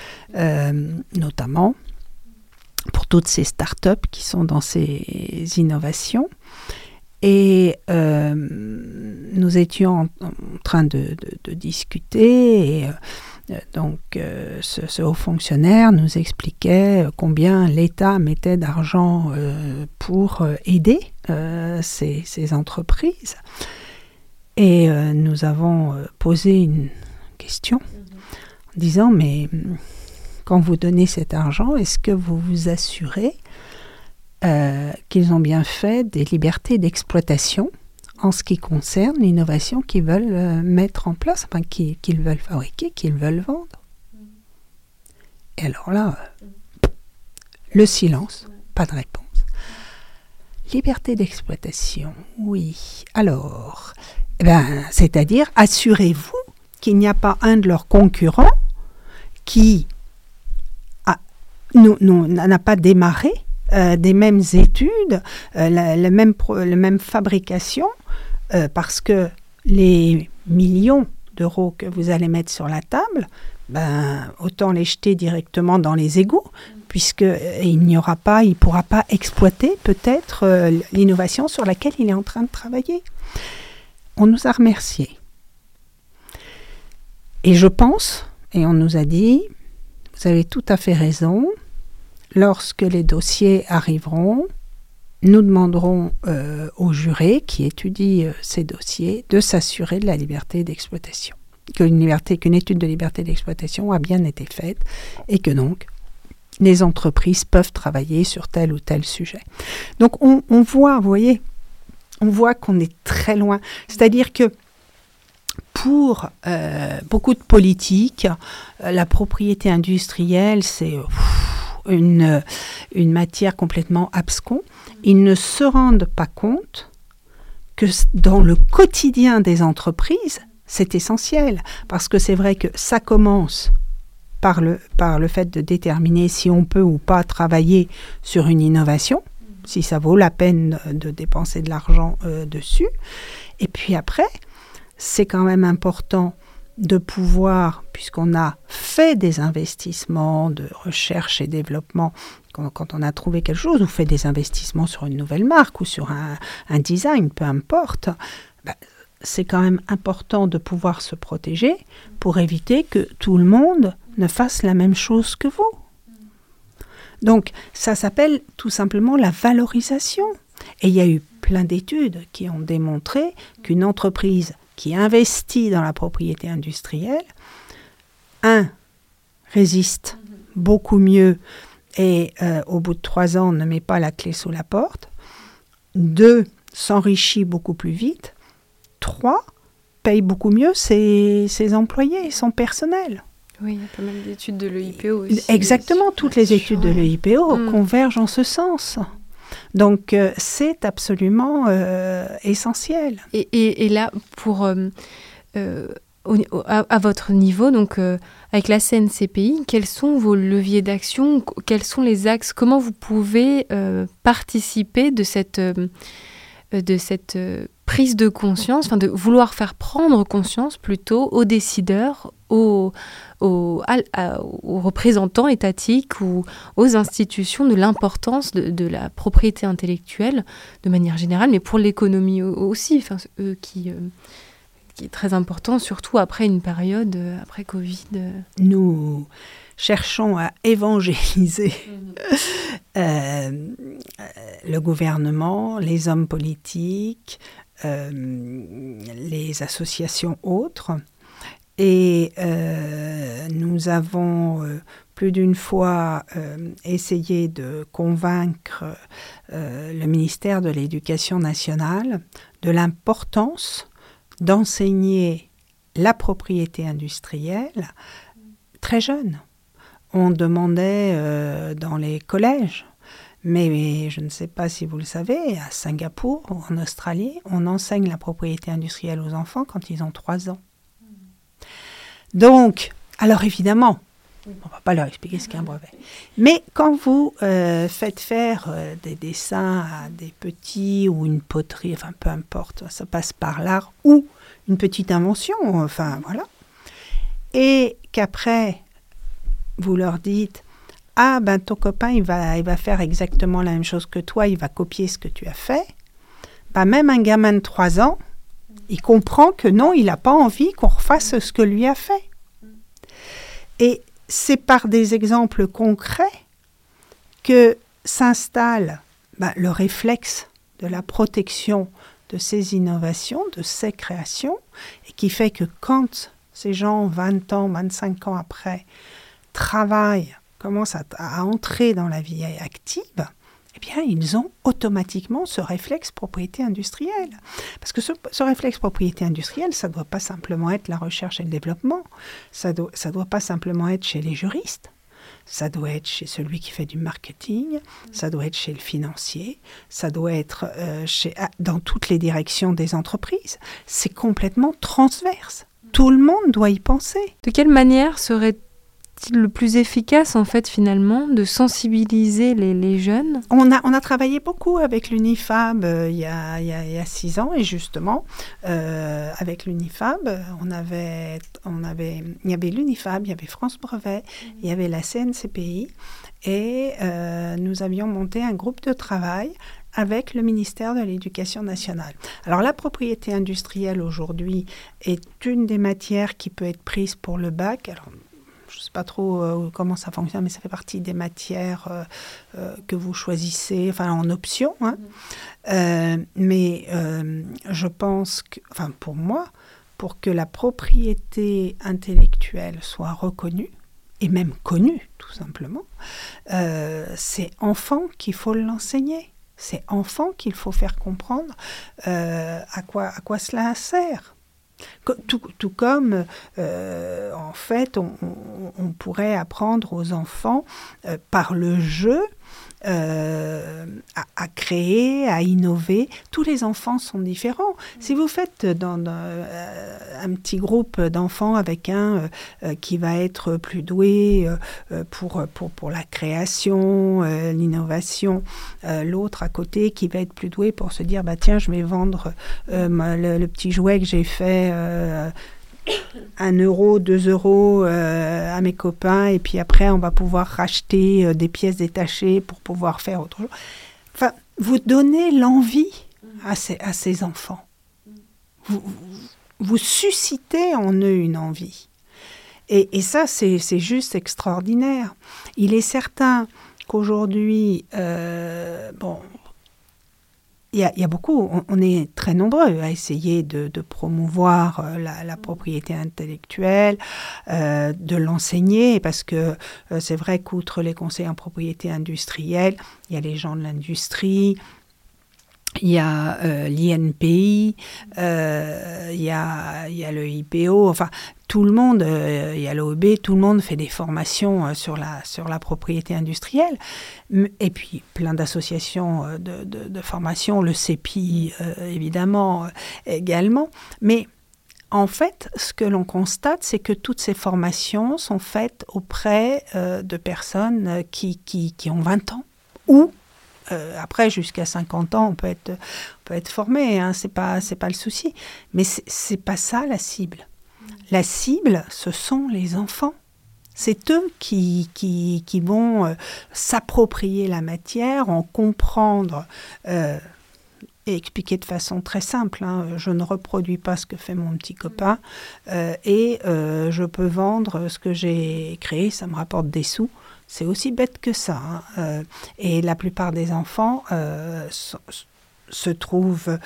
notamment pour toutes ces startups qui sont dans ces innovations. Et euh, nous étions en, train de, discuter et euh, donc euh, ce, haut fonctionnaire nous expliquait combien l'État mettait d'argent pour aider ces, ces, entreprises. Et nous avons posé une question en disant mais quand vous donnez cet argent, est-ce que vous vous assurez euh, qu'ils ont bien fait des libertés d'exploitation en ce qui concerne l'innovation qu'ils veulent euh, mettre en place, enfin qu'ils qu veulent fabriquer, qu'ils veulent vendre? Et alors là, euh, le silence, pas de réponse. Liberté d'exploitation, oui. Alors, eh ben, c'est-à-dire, assurez-vous qu'il n'y a pas un de leurs concurrents qui n'a pas démarré euh, des mêmes études, euh, la, même fabrication, euh, parce que les millions d'euros que vous allez mettre sur la table, ben, autant les jeter directement dans les égouts, puisque il n'y aura pas, il ne pourra pas exploiter peut-être l'innovation sur laquelle il est en train de travailler. On nous a remerciés. Et je pense, et on nous a dit, vous avez tout à fait raison, lorsque les dossiers arriveront, nous demanderons euh, aux jurés qui étudient euh, ces dossiers de s'assurer de la liberté d'exploitation. Qu'une étude de liberté d'exploitation a bien été faite et que donc les entreprises peuvent travailler sur tel ou tel sujet. Donc on, on voit, vous voyez, on voit qu'on est très loin. C'est-à-dire que pour euh, beaucoup de politiques, euh, la propriété industrielle, c'est une, une matière complètement abscon. Ils ne se rendent pas compte que dans le quotidien des entreprises, c'est essentiel. Parce que c'est vrai que ça commence par le, par le fait de déterminer si on peut ou pas travailler sur une innovation, si ça vaut la peine de dépenser de l'argent euh, dessus. Et puis après, c'est quand même important de pouvoir, puisqu'on a fait des investissements de recherche et développement, quand, on a trouvé quelque chose, ou fait des investissements sur une nouvelle marque ou sur un, un design, peu importe, bah, c'est quand même important de pouvoir se protéger pour éviter que tout le monde ne fasse la même chose que vous. Donc ça s'appelle tout simplement la valorisation. Et il y a eu plein d'études qui ont démontré qu'une entreprise qui investit dans la propriété industrielle, un, résiste beaucoup mieux et euh, au bout de trois ans ne met pas la clé sous la porte, deux, s'enrichit beaucoup plus vite, trois, paye beaucoup mieux ses, ses employés, son personnel. Oui, il y a pas mal d'études de l'EIPO aussi. Exactement, toutes les études de l'EIPO mmh. convergent en ce sens. Donc euh, c'est absolument euh, essentiel. Et, là, pour euh, à, à, votre niveau, donc avec la CNCPI, quels sont vos leviers d'action? Quels sont les axes? Comment vous pouvez participer de cette de cette prise de conscience, de vouloir faire prendre conscience plutôt aux décideurs, aux, aux, à, aux représentants étatiques ou aux institutions de l'importance de, de, la propriété intellectuelle de manière générale, mais pour l'économie aussi, enfin, eux qui, euh, qui est très important, surtout après une période, euh, après Covid. Nous cherchons à évangéliser euh, le gouvernement, les hommes politiques, les associations autres. Et nous avons plus d'une fois essayé de convaincre le ministère de l'Éducation nationale de l'importance d'enseigner la propriété industrielle très jeune. On demandait euh, dans les collèges, mais, je ne sais pas si vous le savez, à Singapour ou en Australie, on enseigne la propriété industrielle aux enfants quand ils ont 3 ans. Donc, alors évidemment, on ne va pas leur expliquer ce qu'est un brevet. Mais quand vous euh, faites faire euh, des dessins à des petits ou une poterie, enfin peu importe, ça passe par l'art, ou une petite invention, enfin voilà, et qu'après vous leur dites ah ben ton copain il va il va faire exactement la même chose que toi, il va copier ce que tu as fait. Ben, même un gamin de 3 ans, il comprend que non, il n'a pas envie qu'on refasse ce que lui a fait. Et c'est par des exemples concrets que s'installe ben, le réflexe de la protection de ces innovations, de ces créations, et qui fait que quand ces gens, 20 ans, 25 ans après, travaillent, commencent à, entrer dans la vie active, ils ont automatiquement ce réflexe propriété industrielle. Parce que ce, réflexe propriété industrielle, ça ne doit pas simplement être la recherche et le développement, ça ne doit pas simplement être chez les juristes, ça doit être chez celui qui fait du marketing, ça doit être chez le financier, ça doit être euh, chez, ah, dans toutes les directions des entreprises. C'est complètement transverse. Tout le monde doit y penser. De quelle manière serait le plus efficace, en fait, finalement, de sensibiliser les, jeunes? On a, on a travaillé beaucoup avec l'UNIFAB euh, il, y a, il, y a, six ans, et justement, euh, avec l'UNIFAB, on avait, on avait, il y avait l'UNIFAB, il y avait France Brevet, il y avait la CNCPI, et euh, nous avions monté un groupe de travail avec le ministère de l'Éducation nationale. Alors la propriété industrielle aujourd'hui est une des matières qui peut être prise pour le bac. Alors sais pas trop euh, comment ça fonctionne, mais ça fait partie des matières euh, euh, que vous choisissez, enfin en option. Hein. Mm. mais je pense que, enfin pour moi, pour que la propriété intellectuelle soit reconnue, et même connue tout simplement, c'est enfant qu'il faut l'enseigner. C'est enfant qu'il faut faire comprendre à, quoi, à quoi cela sert. Tout, comme, euh, en fait, on, pourrait apprendre aux enfants euh, par le jeu euh, à, créer, à innover. Tous les enfants sont différents. Si vous faites dans, euh, un petit groupe d'enfants avec un euh, qui va être plus doué pour, pour, pour, la création, l'innovation, l'autre à côté qui va être plus doué pour se dire bah tiens je vais vendre le, petit jouet que j'ai fait un euro, deux euros euh, à mes copains, et puis après, on va pouvoir racheter euh, des pièces détachées pour pouvoir faire autre chose. Enfin, vous donnez l'envie à ces, à ces enfants. Vous, vous, suscitez en eux une envie. Et, et ça, c'est juste extraordinaire. Il est certain qu'aujourd'hui, euh, bon, il y, a, beaucoup, on, est très nombreux à essayer de, promouvoir euh, la, propriété intellectuelle, euh, de l'enseigner, parce que euh, c'est vrai qu'outre les conseils en propriété industrielle, il y a les gens de l'industrie, il y a euh, l'INPI, euh, il, y a, il y a le IPO, enfin tout le monde, euh, il y a l'OEB, tout le monde fait des formations sur, la, sur la propriété industrielle. Et puis plein d'associations de, de, de, formation, le CEPI évidemment également. Mais en fait, ce que l'on constate, c'est que toutes ces formations sont faites auprès de personnes qui, qui, qui ont 20 ans ou euh, après, jusqu'à 50 ans, on peut être, peut être formé, hein, c'est pas, pas le souci. Mais c'est pas ça la cible. La cible, ce sont les enfants. C'est eux qui, qui, qui vont euh, s'approprier la matière, en comprendre euh, et expliquer de façon très simple. Hein. Je ne reproduis pas ce que fait mon petit copain et je peux vendre ce que j'ai créé, ça me rapporte des sous. C'est aussi bête que ça. Hein. Euh, et la plupart des enfants euh, se trouvent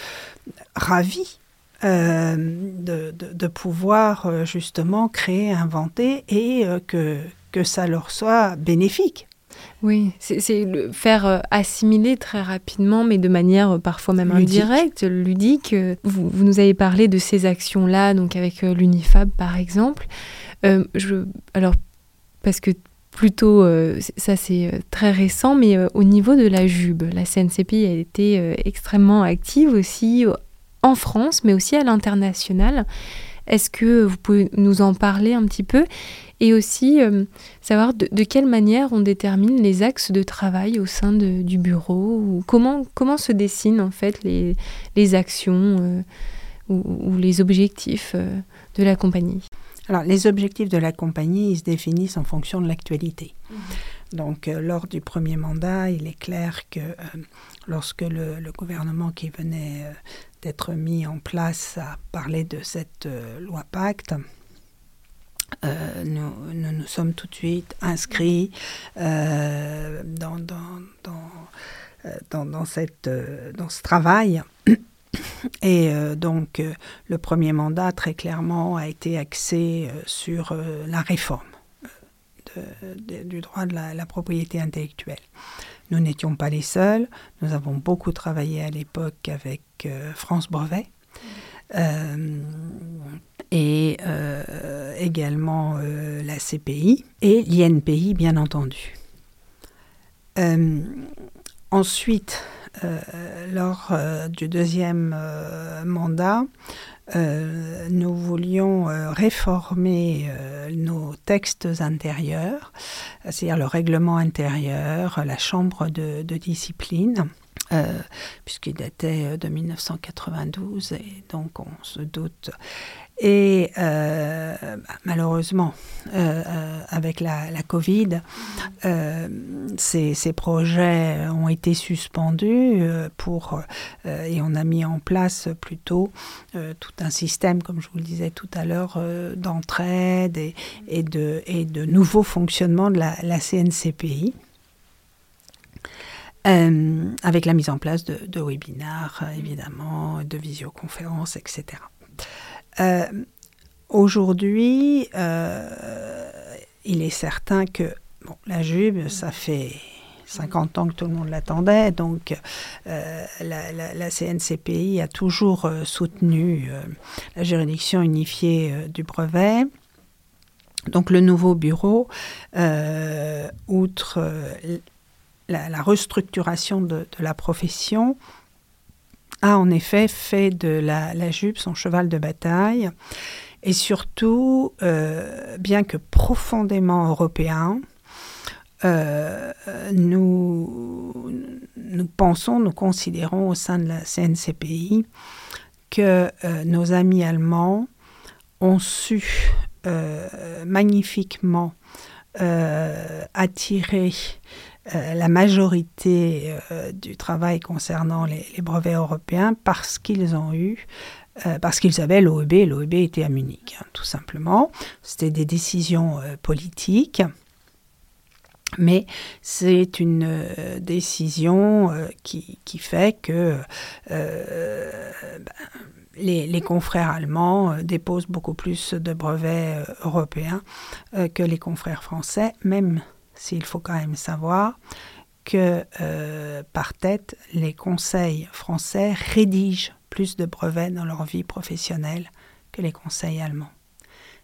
ravis de, de, pouvoir justement créer, inventer et que, que ça leur soit bénéfique. Oui, c'est le faire euh, assimiler très rapidement, mais de manière euh, parfois même indirecte, ludique. Vous, vous, nous avez parlé de ces actions-là, donc avec euh, l'Unifab par exemple. je, alors, parce que plutôt, ça c'est très récent, mais au niveau de la JUB, la CNCPI a été extrêmement active aussi en France, mais aussi à l'international. Est-ce que vous pouvez nous en parler un petit peu? Et aussi euh, savoir de, quelle manière on détermine les axes de travail au sein du bureau comment, se dessinent en fait les, actions euh, ou, les objectifs euh, de la compagnie? Alors les objectifs de la compagnie, ils se définissent en fonction de l'actualité. Mmh. Donc lors du premier mandat, il est clair que lorsque le, le, gouvernement qui venait d'être mis en place a parlé de cette loi Pacte, euh, nous, nous, sommes tout de suite inscrits euh, dans, euh, dans, dans, cette, dans ce travail. Et donc, le premier mandat, très clairement, a été axé sur la réforme du droit de la, propriété intellectuelle. Nous n'étions pas les seuls. Nous avons beaucoup travaillé à l'époque avec France Brevet et euh, également euh, la CPI et l'INPI, bien entendu. Euh, ensuite, lors du deuxième mandat, nous voulions réformer nos textes intérieurs, c'est-à-dire le règlement intérieur, la chambre de, de discipline, euh, puisqu'il datait de 1992, et donc on se doute. Et euh, bah, malheureusement, euh, avec la, Covid, ces, projets ont été suspendus pour, et on a mis en place plutôt tout un système, comme je vous le disais tout à l'heure, d'entraide et, de, nouveau fonctionnement de la, CNCPI. Euh, avec la mise en place de, de webinars, euh, évidemment, de visioconférences, etc. Euh, aujourd'hui, il est certain que bon, la JUB, ça fait 50 ans que tout le monde l'attendait, donc la, la, CNCPI a toujours soutenu la juridiction unifiée du brevet. Donc le nouveau bureau, outre la, restructuration de, la profession a en effet fait de la, jupe son cheval de bataille. Et surtout, euh, bien que profondément européen, euh, nous, nous pensons, nous considérons au sein de la CNCPI que euh, nos amis allemands ont su magnifiquement attirer euh, la majorité euh, du travail concernant les, brevets européens parce qu'ils ont eu euh, parce qu'ils avaient l'OEB, l'OEB était à Munich, hein, tout simplement. C'était des décisions politiques, mais c'est une décision qui, fait que ben, les, confrères allemands déposent beaucoup plus de brevets européens que les confrères français, même s'il faut quand même savoir que euh, par tête, les conseils français rédigent plus de brevets dans leur vie professionnelle que les conseils allemands.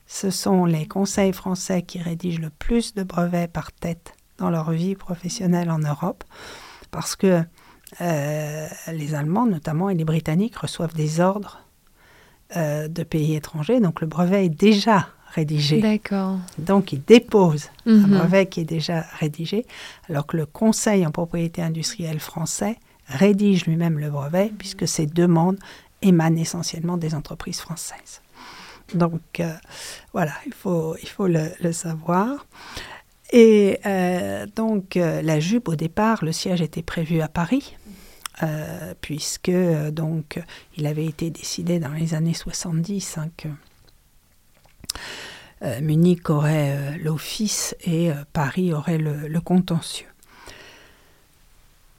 Ce sont les conseils français qui rédigent le plus de brevets par tête dans leur vie professionnelle en Europe, parce que euh, les Allemands notamment et les Britanniques reçoivent des ordres euh, de pays étrangers, donc le brevet est déjà rédigé. D'accord. Donc, il dépose un mhm. brevet qui est déjà rédigé, alors que le Conseil en propriété industrielle français rédige lui-même le brevet, puisque ces demandes émanent essentiellement des entreprises françaises. Donc, euh, voilà, il faut, il faut le, savoir. Et euh, donc, euh, la jupe, au départ, le siège était prévu à Paris. puisque donc il avait été décidé dans les années 70 hein, que euh, Munich aurait euh, l'office et euh, Paris aurait le, contentieux.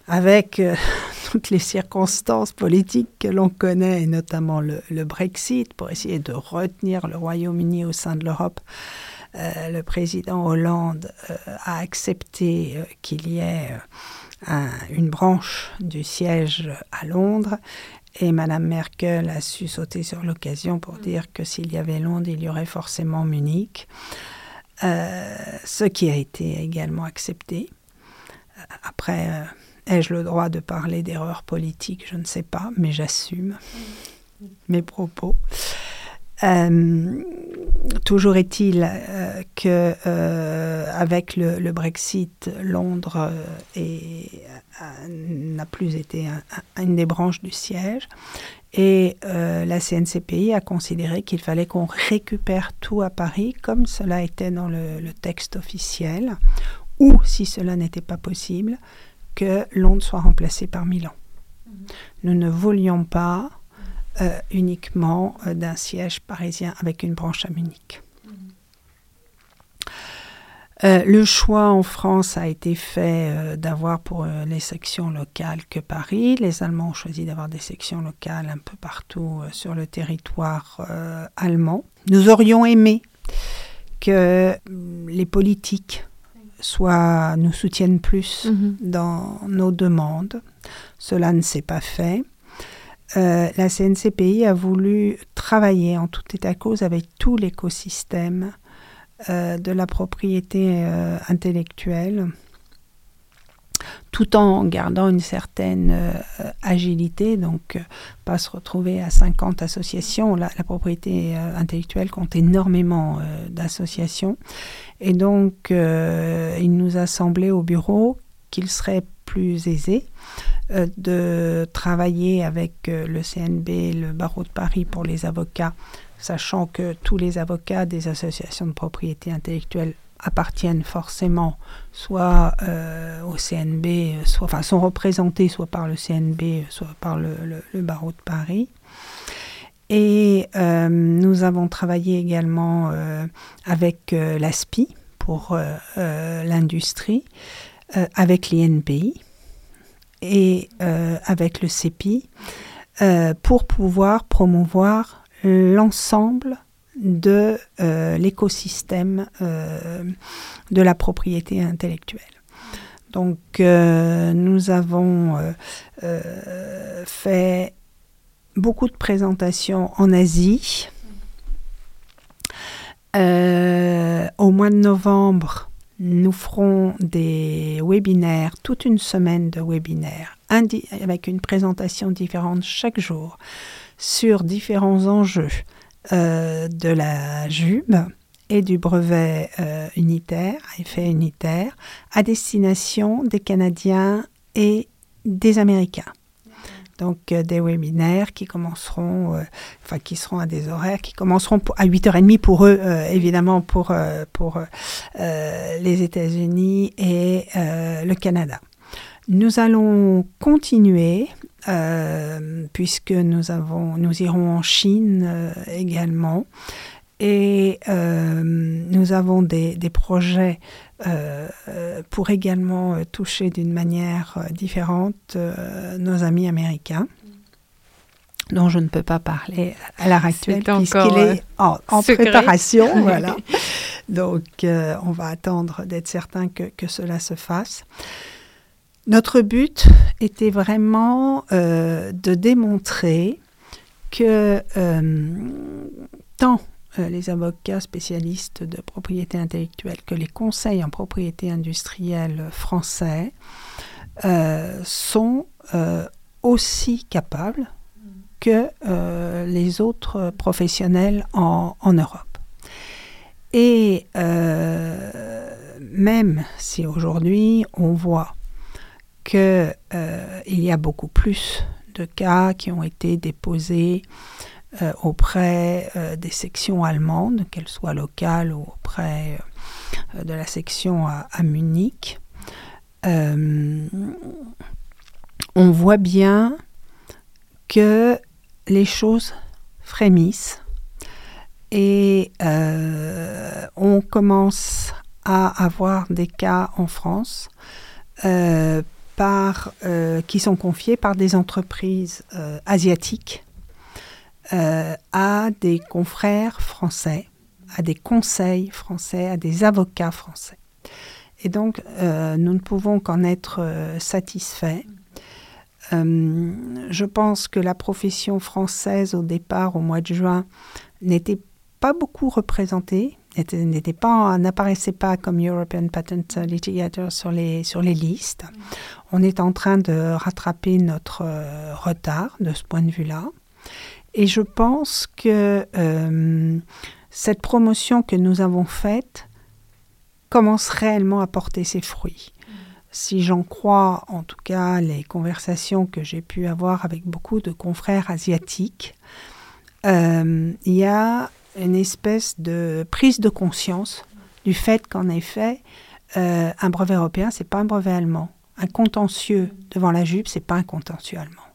Avec toutes les circonstances politiques que l'on connaît, et notamment le, Brexit, pour essayer de retenir le Royaume-Uni au sein de l'Europe, le président Hollande a accepté qu'il y ait une branche du siège à Londres. Et Madame Merkel a su sauter sur l'occasion pour dire que s'il y avait Londres, il y aurait forcément Munich. ce qui a été également accepté. Après, Ai-je le droit de parler d'erreurs politiques? Je ne sais pas, mais j'assume mes propos. Euh, toujours est-il euh, que euh, avec le, Brexit, Londres n'a plus été une des branches du siège et la CNCPI a considéré qu'il fallait qu'on récupère tout à Paris comme cela était dans le texte officiel ou si cela n'était pas possible, que Londres soit remplacé par Milan. Nous ne voulions pas euh, uniquement euh, d'un siège parisien avec une branche à Munich. Euh, le choix en France a été fait d'avoir pour les sections locales que Paris. Les Allemands ont choisi d'avoir des sections locales un peu partout sur le territoire allemand. Nous aurions aimé que les politiques soit nous soutiennent plus mhm. dans nos demandes. Cela ne s'est pas fait. Euh, la CNCPI a voulu travailler en tout état cause avec tout l'écosystème euh, de la propriété euh, intellectuelle tout en gardant une certaine agilité, donc pas se retrouver à 50 associations. La, propriété euh, intellectuelle compte énormément d'associations. Et donc, il nous a semblé au bureau qu'il serait plus aisé de travailler avec le CNB, le barreau de Paris pour les avocats, sachant que tous les avocats des associations de propriété intellectuelle appartiennent forcément soit euh, au CNB, soit, enfin sont représentés soit par le CNB, soit par le, barreau de Paris. Et euh, nous avons travaillé également euh, avec l'ASPI pour l'industrie, avec l'INPI et avec le CEPI pour pouvoir promouvoir l'ensemble de euh, l'écosystème euh, de la propriété intellectuelle. Donc euh, nous avons fait beaucoup de présentations en Asie. au mois de novembre, nous ferons des webinaires, toute une semaine de webinaires, avec une présentation différente chaque jour sur différents enjeux euh, de la JUB et du brevet euh, unitaire, effet unitaire, à destination des Canadiens et des Américains. Donc euh, des webinaires qui commenceront, enfin qui seront à des horaires qui commenceront à 8h30 pour eux, évidemment pour, pour les États-Unis et le Canada. Nous allons continuer euh, puisque nous, avons, nous irons en Chine euh, également. Et euh, nous avons des, des projets pour également toucher d'une manière différente nos amis américains dont je ne peux pas parler à l'heure actuelle puisqu'il est en, préparation. voilà. Donc, on va attendre d'être certain que, que, cela se fasse. Notre but était vraiment euh, de démontrer que euh, tant euh, les avocats spécialistes de propriété intellectuelle que les conseils en propriété industrielle français sont aussi capables que les autres professionnels en, en Europe. Et même si aujourd'hui on voit qu'il euh, y a beaucoup plus de cas qui ont été déposés euh, auprès euh, des sections allemandes, qu'elles soient locales ou auprès de la section à, Munich. on voit bien que les choses frémissent et on commence à avoir des cas en France par, euh, qui sont confiés par des entreprises euh, asiatiques euh, à des confrères français, à des conseils français, à des avocats français. Et donc, nous ne pouvons qu'en être satisfaits. je pense que la profession française, au départ, au mois de juin, n'était pas beaucoup représentée n'apparaissait pas comme European Patent Litigator sur les, listes. On est en train de rattraper notre euh, retard de ce point de vue-là. Et je pense que euh, cette promotion que nous avons faite commence réellement à porter ses fruits. Si j'en crois, en tout cas, les conversations que j'ai pu avoir avec beaucoup de confrères asiatiques, euh, il y a une espèce de prise de conscience du fait qu'en effet, euh, un brevet européen, c'est pas un brevet allemand. Un contentieux devant la jupe, c'est pas un contentieux allemand.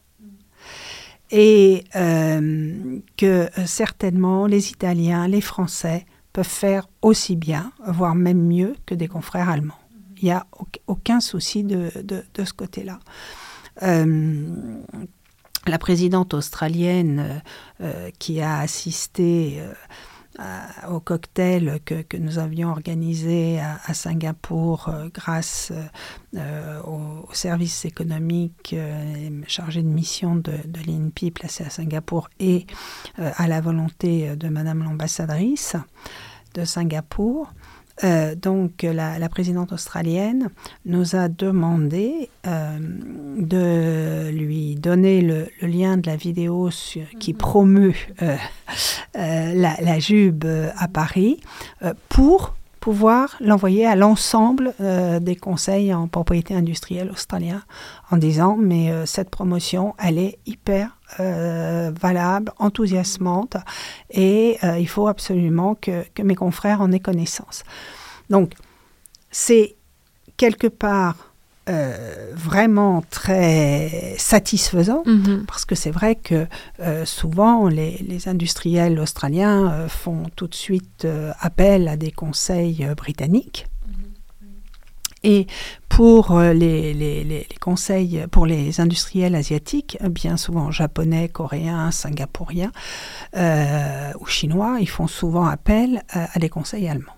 Et euh, que euh, certainement les Italiens, les Français peuvent faire aussi bien, voire même mieux que des confrères allemands. Il n'y a aucun souci de, de, ce côté-là la présidente australienne euh, euh, qui a assisté euh, au cocktail que, nous avions organisé à, Singapour grâce au, service économique chargé de mission de, de l'INPI placé à Singapour et à la volonté de Madame l'ambassadrice de Singapour, euh, donc la, présidente australienne nous a demandé euh, de lui donner le, lien de la vidéo qui mhm. promeut euh, la, la, Jube à Paris pour pouvoir l'envoyer à l'ensemble des conseils en propriété industrielle australiens en disant mais cette promotion elle est hyper valable, enthousiasmante et il faut absolument que mes confrères en aient connaissance. Donc, c'est quelque part euh, vraiment très satisfaisant mhm. parce que c'est vrai que euh, souvent les, industriels australiens euh, font tout de suite appel à des conseils britanniques. Et pour les, les, conseils, pour les industriels asiatiques, bien souvent japonais, coréens, singapouriens ou chinois, ils font souvent appel à des conseils allemands.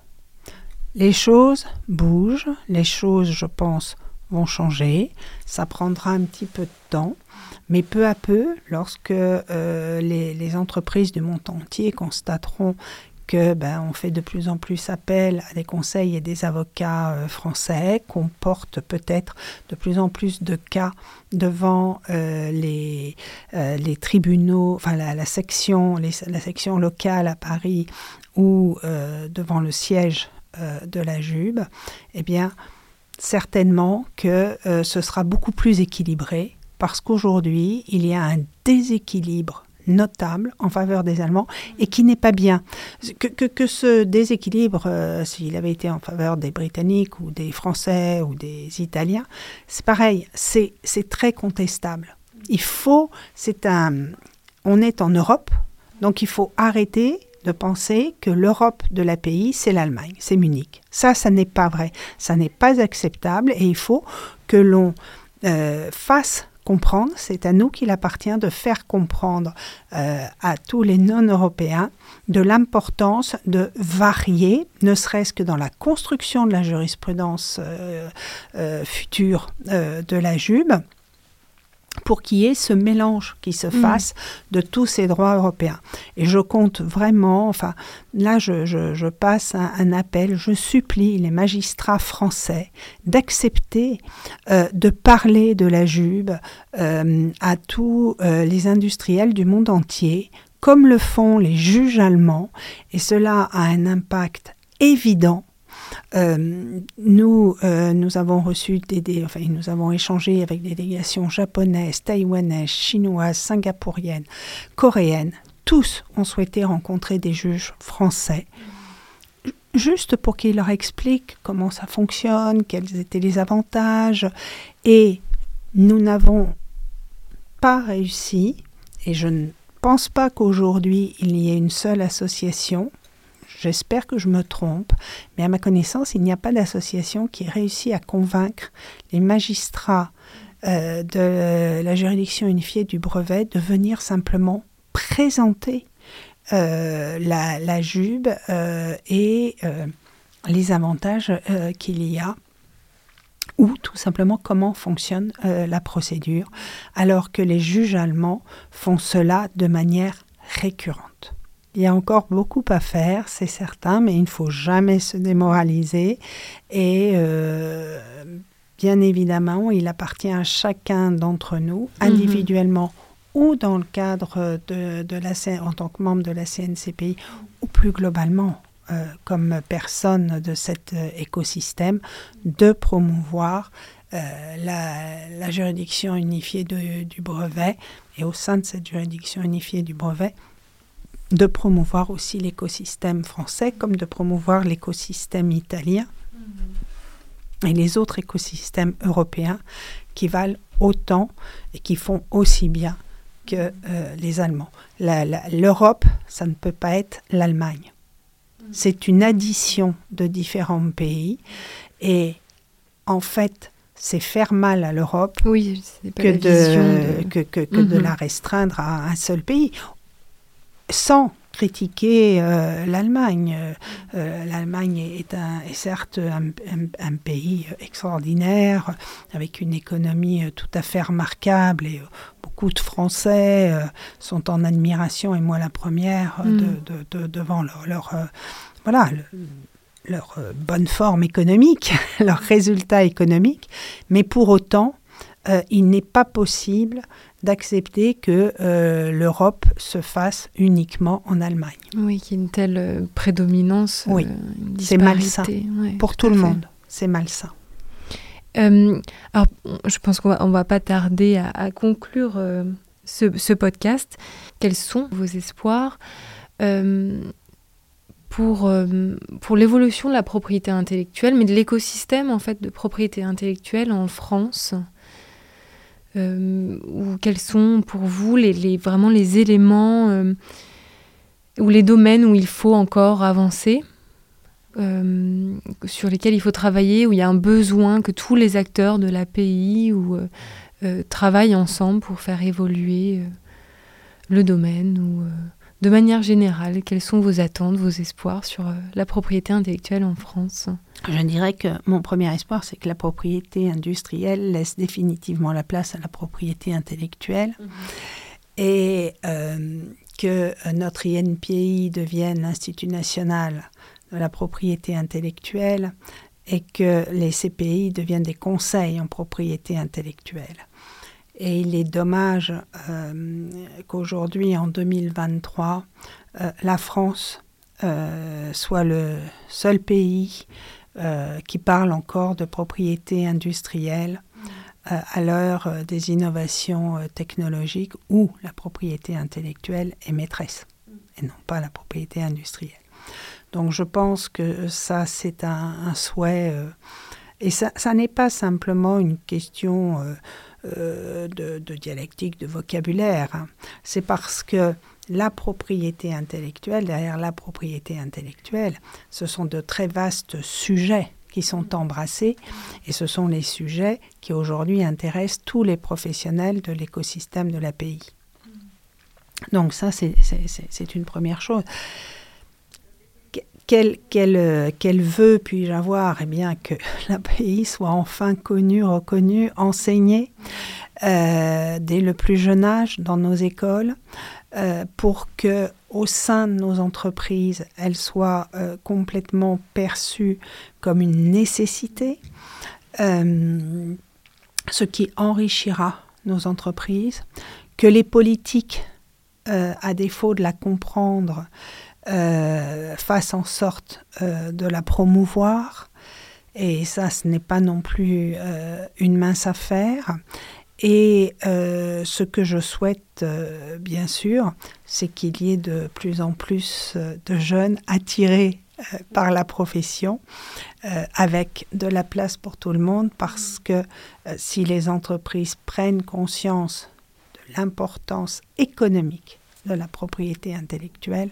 Les choses bougent, les choses, je pense, vont changer. Ça prendra un petit peu de temps, mais peu à peu, lorsque euh, les, entreprises du monde entier constateront que ben, on fait de plus en plus appel à des conseils et des avocats euh, français, qu'on porte peut-être de plus en plus de cas devant euh, les, les tribunaux, enfin la, section, la section locale à Paris ou devant le siège de la Jube, eh bien, certainement que euh, ce sera beaucoup plus équilibré parce qu'aujourd'hui, il y a un déséquilibre notable en faveur des Allemands et qui n'est pas bien. Que, ce déséquilibre, euh, s'il avait été en faveur des Britanniques ou des Français ou des Italiens, c'est pareil, c'est très contestable. Il faut, c'est un, on est en Europe, donc il faut arrêter de penser que l'Europe de la pays, c'est l'Allemagne, c'est Munich. Ça, ça n'est pas vrai. Ça n'est pas acceptable et il faut que l'on euh, fasse comprendre, c'est à nous qu'il appartient de faire comprendre euh, à tous les non-européens de l'importance de varier, ne serait-ce que dans la construction de la jurisprudence euh, future de la JUB, pour qu'il y ait ce mélange qui se mm. fasse de tous ces droits européens. Et je compte vraiment, enfin, là, je, passe un, appel, je supplie les magistrats français d'accepter euh, de parler de la JUB euh, à tous euh, les industriels du monde entier, comme le font les juges allemands, et cela a un impact évident euh, nous, euh, nous avons reçu des, enfin, nous avons échangé avec des délégations japonaises, taïwanaises, chinoises, singapouriennes, coréennes. Tous ont souhaité rencontrer des juges français, juste pour qu'ils leur expliquent comment ça fonctionne, quels étaient les avantages. Et nous n'avons pas réussi, et je ne pense pas qu'aujourd'hui il y ait une seule association J'espère que je me trompe, mais à ma connaissance, il n'y a pas d'association qui ait réussi à convaincre les magistrats euh, de la juridiction unifiée du brevet de venir simplement présenter euh, la, la, JUB euh, et les avantages qu'il y a ou tout simplement comment fonctionne la procédure, alors que les juges allemands font cela de manière récurrente. Il y a encore beaucoup à faire, c'est certain, mais il ne faut jamais se démoraliser. Et euh, bien évidemment, il appartient à chacun d'entre nous, mhm. individuellement ou dans le cadre de, la en tant que membre de la CNCPI, ou plus globalement euh, comme personne de cet euh, écosystème, de promouvoir la, juridiction unifiée du brevet et au sein de cette juridiction unifiée du brevet, de promouvoir aussi l'écosystème français comme de promouvoir l'écosystème italien et les autres écosystèmes européens qui valent autant et qui font aussi bien que euh, les Allemands. L'Europe, ça ne peut pas être l'Allemagne. C'est une addition de différents pays et en fait, c'est faire mal à l'Europe oui, que, de, que, que, de mhm. la restreindre à un seul pays sans critiquer euh, l'Allemagne. Euh, L'Allemagne est, un, est certes un, pays extraordinaire, avec une économie tout à fait remarquable, et beaucoup de Français euh, sont en admiration, et moi la première, de, mm. devant leur, leur voilà, leur bonne forme économique, leurs résultats économiques, mais pour autant, il n'est pas possible d'accepter que euh, l'Europe se fasse uniquement en Allemagne. Oui, qu'il y ait une telle euh, prédominance. Oui, euh, c'est malsain. Pour tout, le monde, c'est malsain. alors, je pense qu'on va, va pas tarder à, conclure ce, podcast. Quels sont vos espoirs pour, pour l'évolution de la propriété intellectuelle, mais de l'écosystème en fait de propriété intellectuelle en France? Euh, ou quels sont pour vous les, vraiment les éléments euh, ou les domaines où il faut encore avancer, euh, sur lesquels il faut travailler, où il y a un besoin que tous les acteurs de l'API ou, travaillent ensemble pour faire évoluer le domaine ou de manière générale, quelles sont vos attentes, vos espoirs sur la propriété intellectuelle en France? Je dirais que mon premier espoir, c'est que la propriété industrielle laisse définitivement la place à la propriété intellectuelle mhm. et euh, que notre INPI devienne l'Institut national de la propriété intellectuelle et que les CPI deviennent des conseils en propriété intellectuelle. Et il est dommage euh, qu'aujourd'hui, en 2023, euh, la France soit le seul pays euh, qui parle encore de propriété industrielle euh, à l'heure euh, des innovations technologiques où la propriété intellectuelle est maîtresse et non pas la propriété industrielle. Donc je pense que ça, c'est un, souhait. et ça n'est pas simplement une question de, dialectique, de vocabulaire. C'est parce que la propriété intellectuelle, derrière la propriété intellectuelle, ce sont de très vastes sujets qui sont embrassés et ce sont les sujets qui aujourd'hui intéressent tous les professionnels de l'écosystème de l'API. Donc ça, c'est une première chose. Quel, quel, quel vœu puis-je avoir Eh bien, que l'API soit enfin connu, reconnu, enseigné euh, dès le plus jeune âge dans nos écoles, euh, pour que au sein de nos entreprises, elles soient euh, complètement perçues comme une nécessité, euh, ce qui enrichira nos entreprises, que les politiques, à défaut de la comprendre, fassent en sorte de la promouvoir. Et ça, ce n'est pas non plus une mince affaire. Et euh, ce que je souhaite, euh, bien sûr, c'est qu'il y ait de plus en plus euh, de jeunes attirés par la profession, avec de la place pour tout le monde, parce que si les entreprises prennent conscience de l'importance économique de la propriété intellectuelle,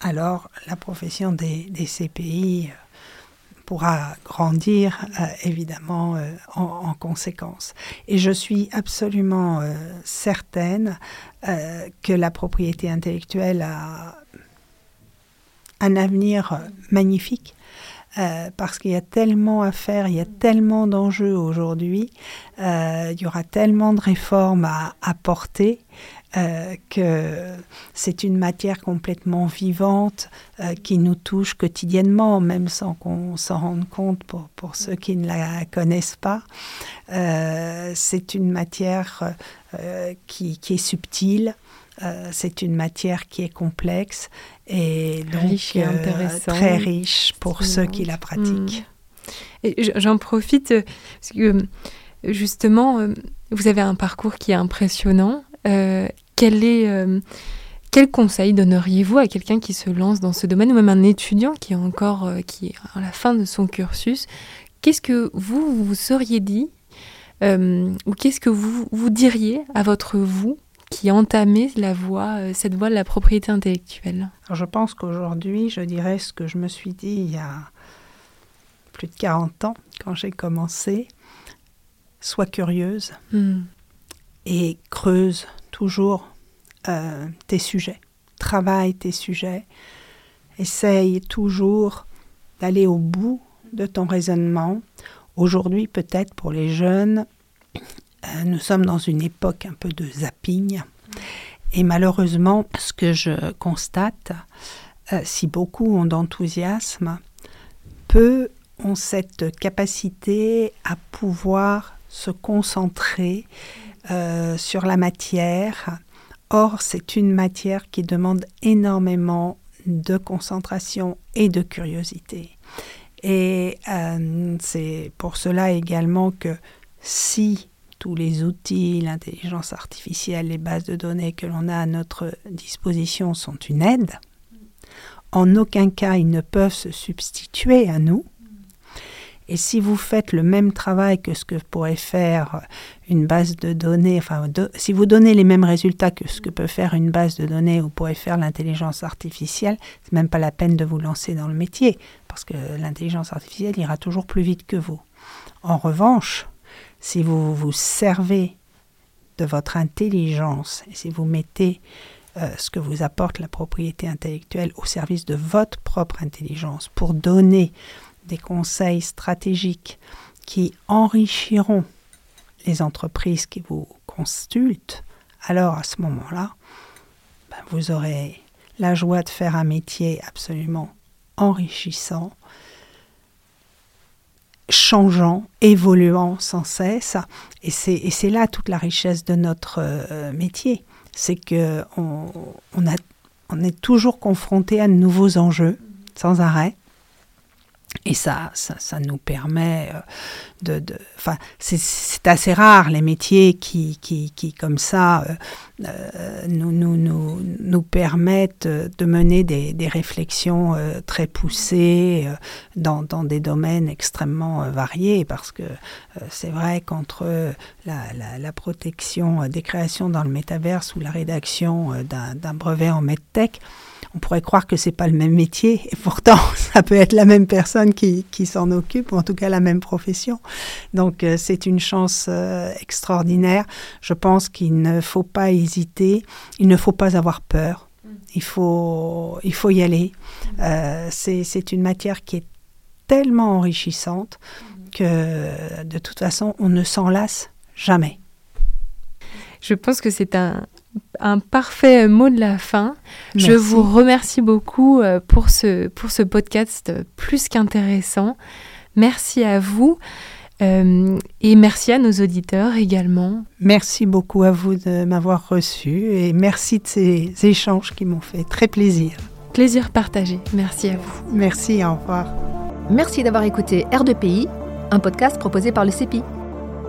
alors la profession des, CPI pourra grandir euh, évidemment euh, en, en conséquence. Et je suis absolument euh, certaine euh, que la propriété intellectuelle a un avenir euh, magnifique. Euh, parce qu'il y a tellement à faire, il y a tellement d'enjeux aujourd'hui, euh, il y aura tellement de réformes à apporter euh, que c'est une matière complètement vivante qui nous touche quotidiennement, même sans qu'on s'en rende compte pour, ceux qui ne la connaissent pas. C'est une matière qui est subtile, euh, c'est une matière qui est complexe et donc Riche et euh, très riche pour ceux qui la pratiquent. Et j- j'en profite euh, parce que justement, vous avez un parcours qui est impressionnant. Quel est quel conseil donneriez-vous à quelqu'un qui se lance dans ce domaine ou même un étudiant qui est encore qui est à la fin de son cursus? Qu'est-ce que vous vous vous seriez dit euh, ou qu'est-ce que vous vous diriez à votre vous qui entamez la voie euh, cette voie de la propriété intellectuelle Alors, je pense qu'aujourd'hui, je dirais ce que je me suis dit il y a plus de 40 ans, quand j'ai commencé. Sois curieuse Hmm. et creuse toujours euh, tes sujets. Travaille tes sujets. Essaye toujours d'aller au bout de ton raisonnement. Aujourd'hui, peut-être pour les jeunes, nous sommes dans une époque un peu de zapping. Et malheureusement, ce que je constate, euh, si beaucoup ont d'enthousiasme, peu ont cette capacité à pouvoir se concentrer euh, sur la matière. Or, c'est une matière qui demande énormément de concentration et de curiosité. Et euh, c'est pour cela également que si tous les outils, l'intelligence artificielle, les bases de données que l'on a à notre disposition sont une aide, en aucun cas ils ne peuvent se substituer à nous. Et si vous faites le même travail que ce que pourrait faire une base de données, enfin, si vous donnez les mêmes résultats que ce que peut faire une base de données ou pourrait faire l'intelligence artificielle, c'est même pas la peine de vous lancer dans le métier, parce que l'intelligence artificielle ira toujours plus vite que vous. En revanche, si vous vous servez de votre intelligence et si vous mettez euh, ce que vous apporte la propriété intellectuelle au service de votre propre intelligence pour donner des conseils stratégiques qui enrichiront les entreprises qui vous consultent, alors à ce moment-là, ben, vous aurez la joie de faire un métier absolument enrichissant, changeant, évoluant sans cesse. Et c'est, là toute la richesse de notre euh, métier. C'est que on, on est toujours confronté à de nouveaux enjeux, sans arrêt. Et ça, ça, ça nous permet euh, de... de- c'est, assez rare les métiers qui, qui, qui comme ça, euh, euh, nous, nous, nous, nous permettent euh, de mener des, des réflexions euh, très poussées euh, dans, dans des domaines extrêmement variés, parce que c'est vrai qu'entre la, la, la protection des créations dans le métaverse ou la rédaction d'un brevet en medtech, on pourrait croire que c'est pas le même métier, et pourtant ça peut être la même personne qui, qui s'en occupe, ou en tout cas la même profession. Donc euh, c'est une chance euh, extraordinaire. Je pense qu'il ne faut pas hésiter, il ne faut pas avoir peur. Il faut, il faut y aller. Euh, c'est, c'est une matière qui est tellement enrichissante que de toute façon on ne s'en lasse jamais. Je pense que c'est un, un parfait mot de la fin. Je Merci. vous remercie beaucoup euh, pour ce, pour ce podcast plus qu'intéressant. Merci à vous euh, et merci à nos auditeurs également. Merci beaucoup à vous de m'avoir reçu et merci de ces échanges qui m'ont fait très plaisir. Plaisir partagé. Merci à vous. Merci, au revoir. Merci d'avoir écouté R2PI, un podcast proposé par le CEPI.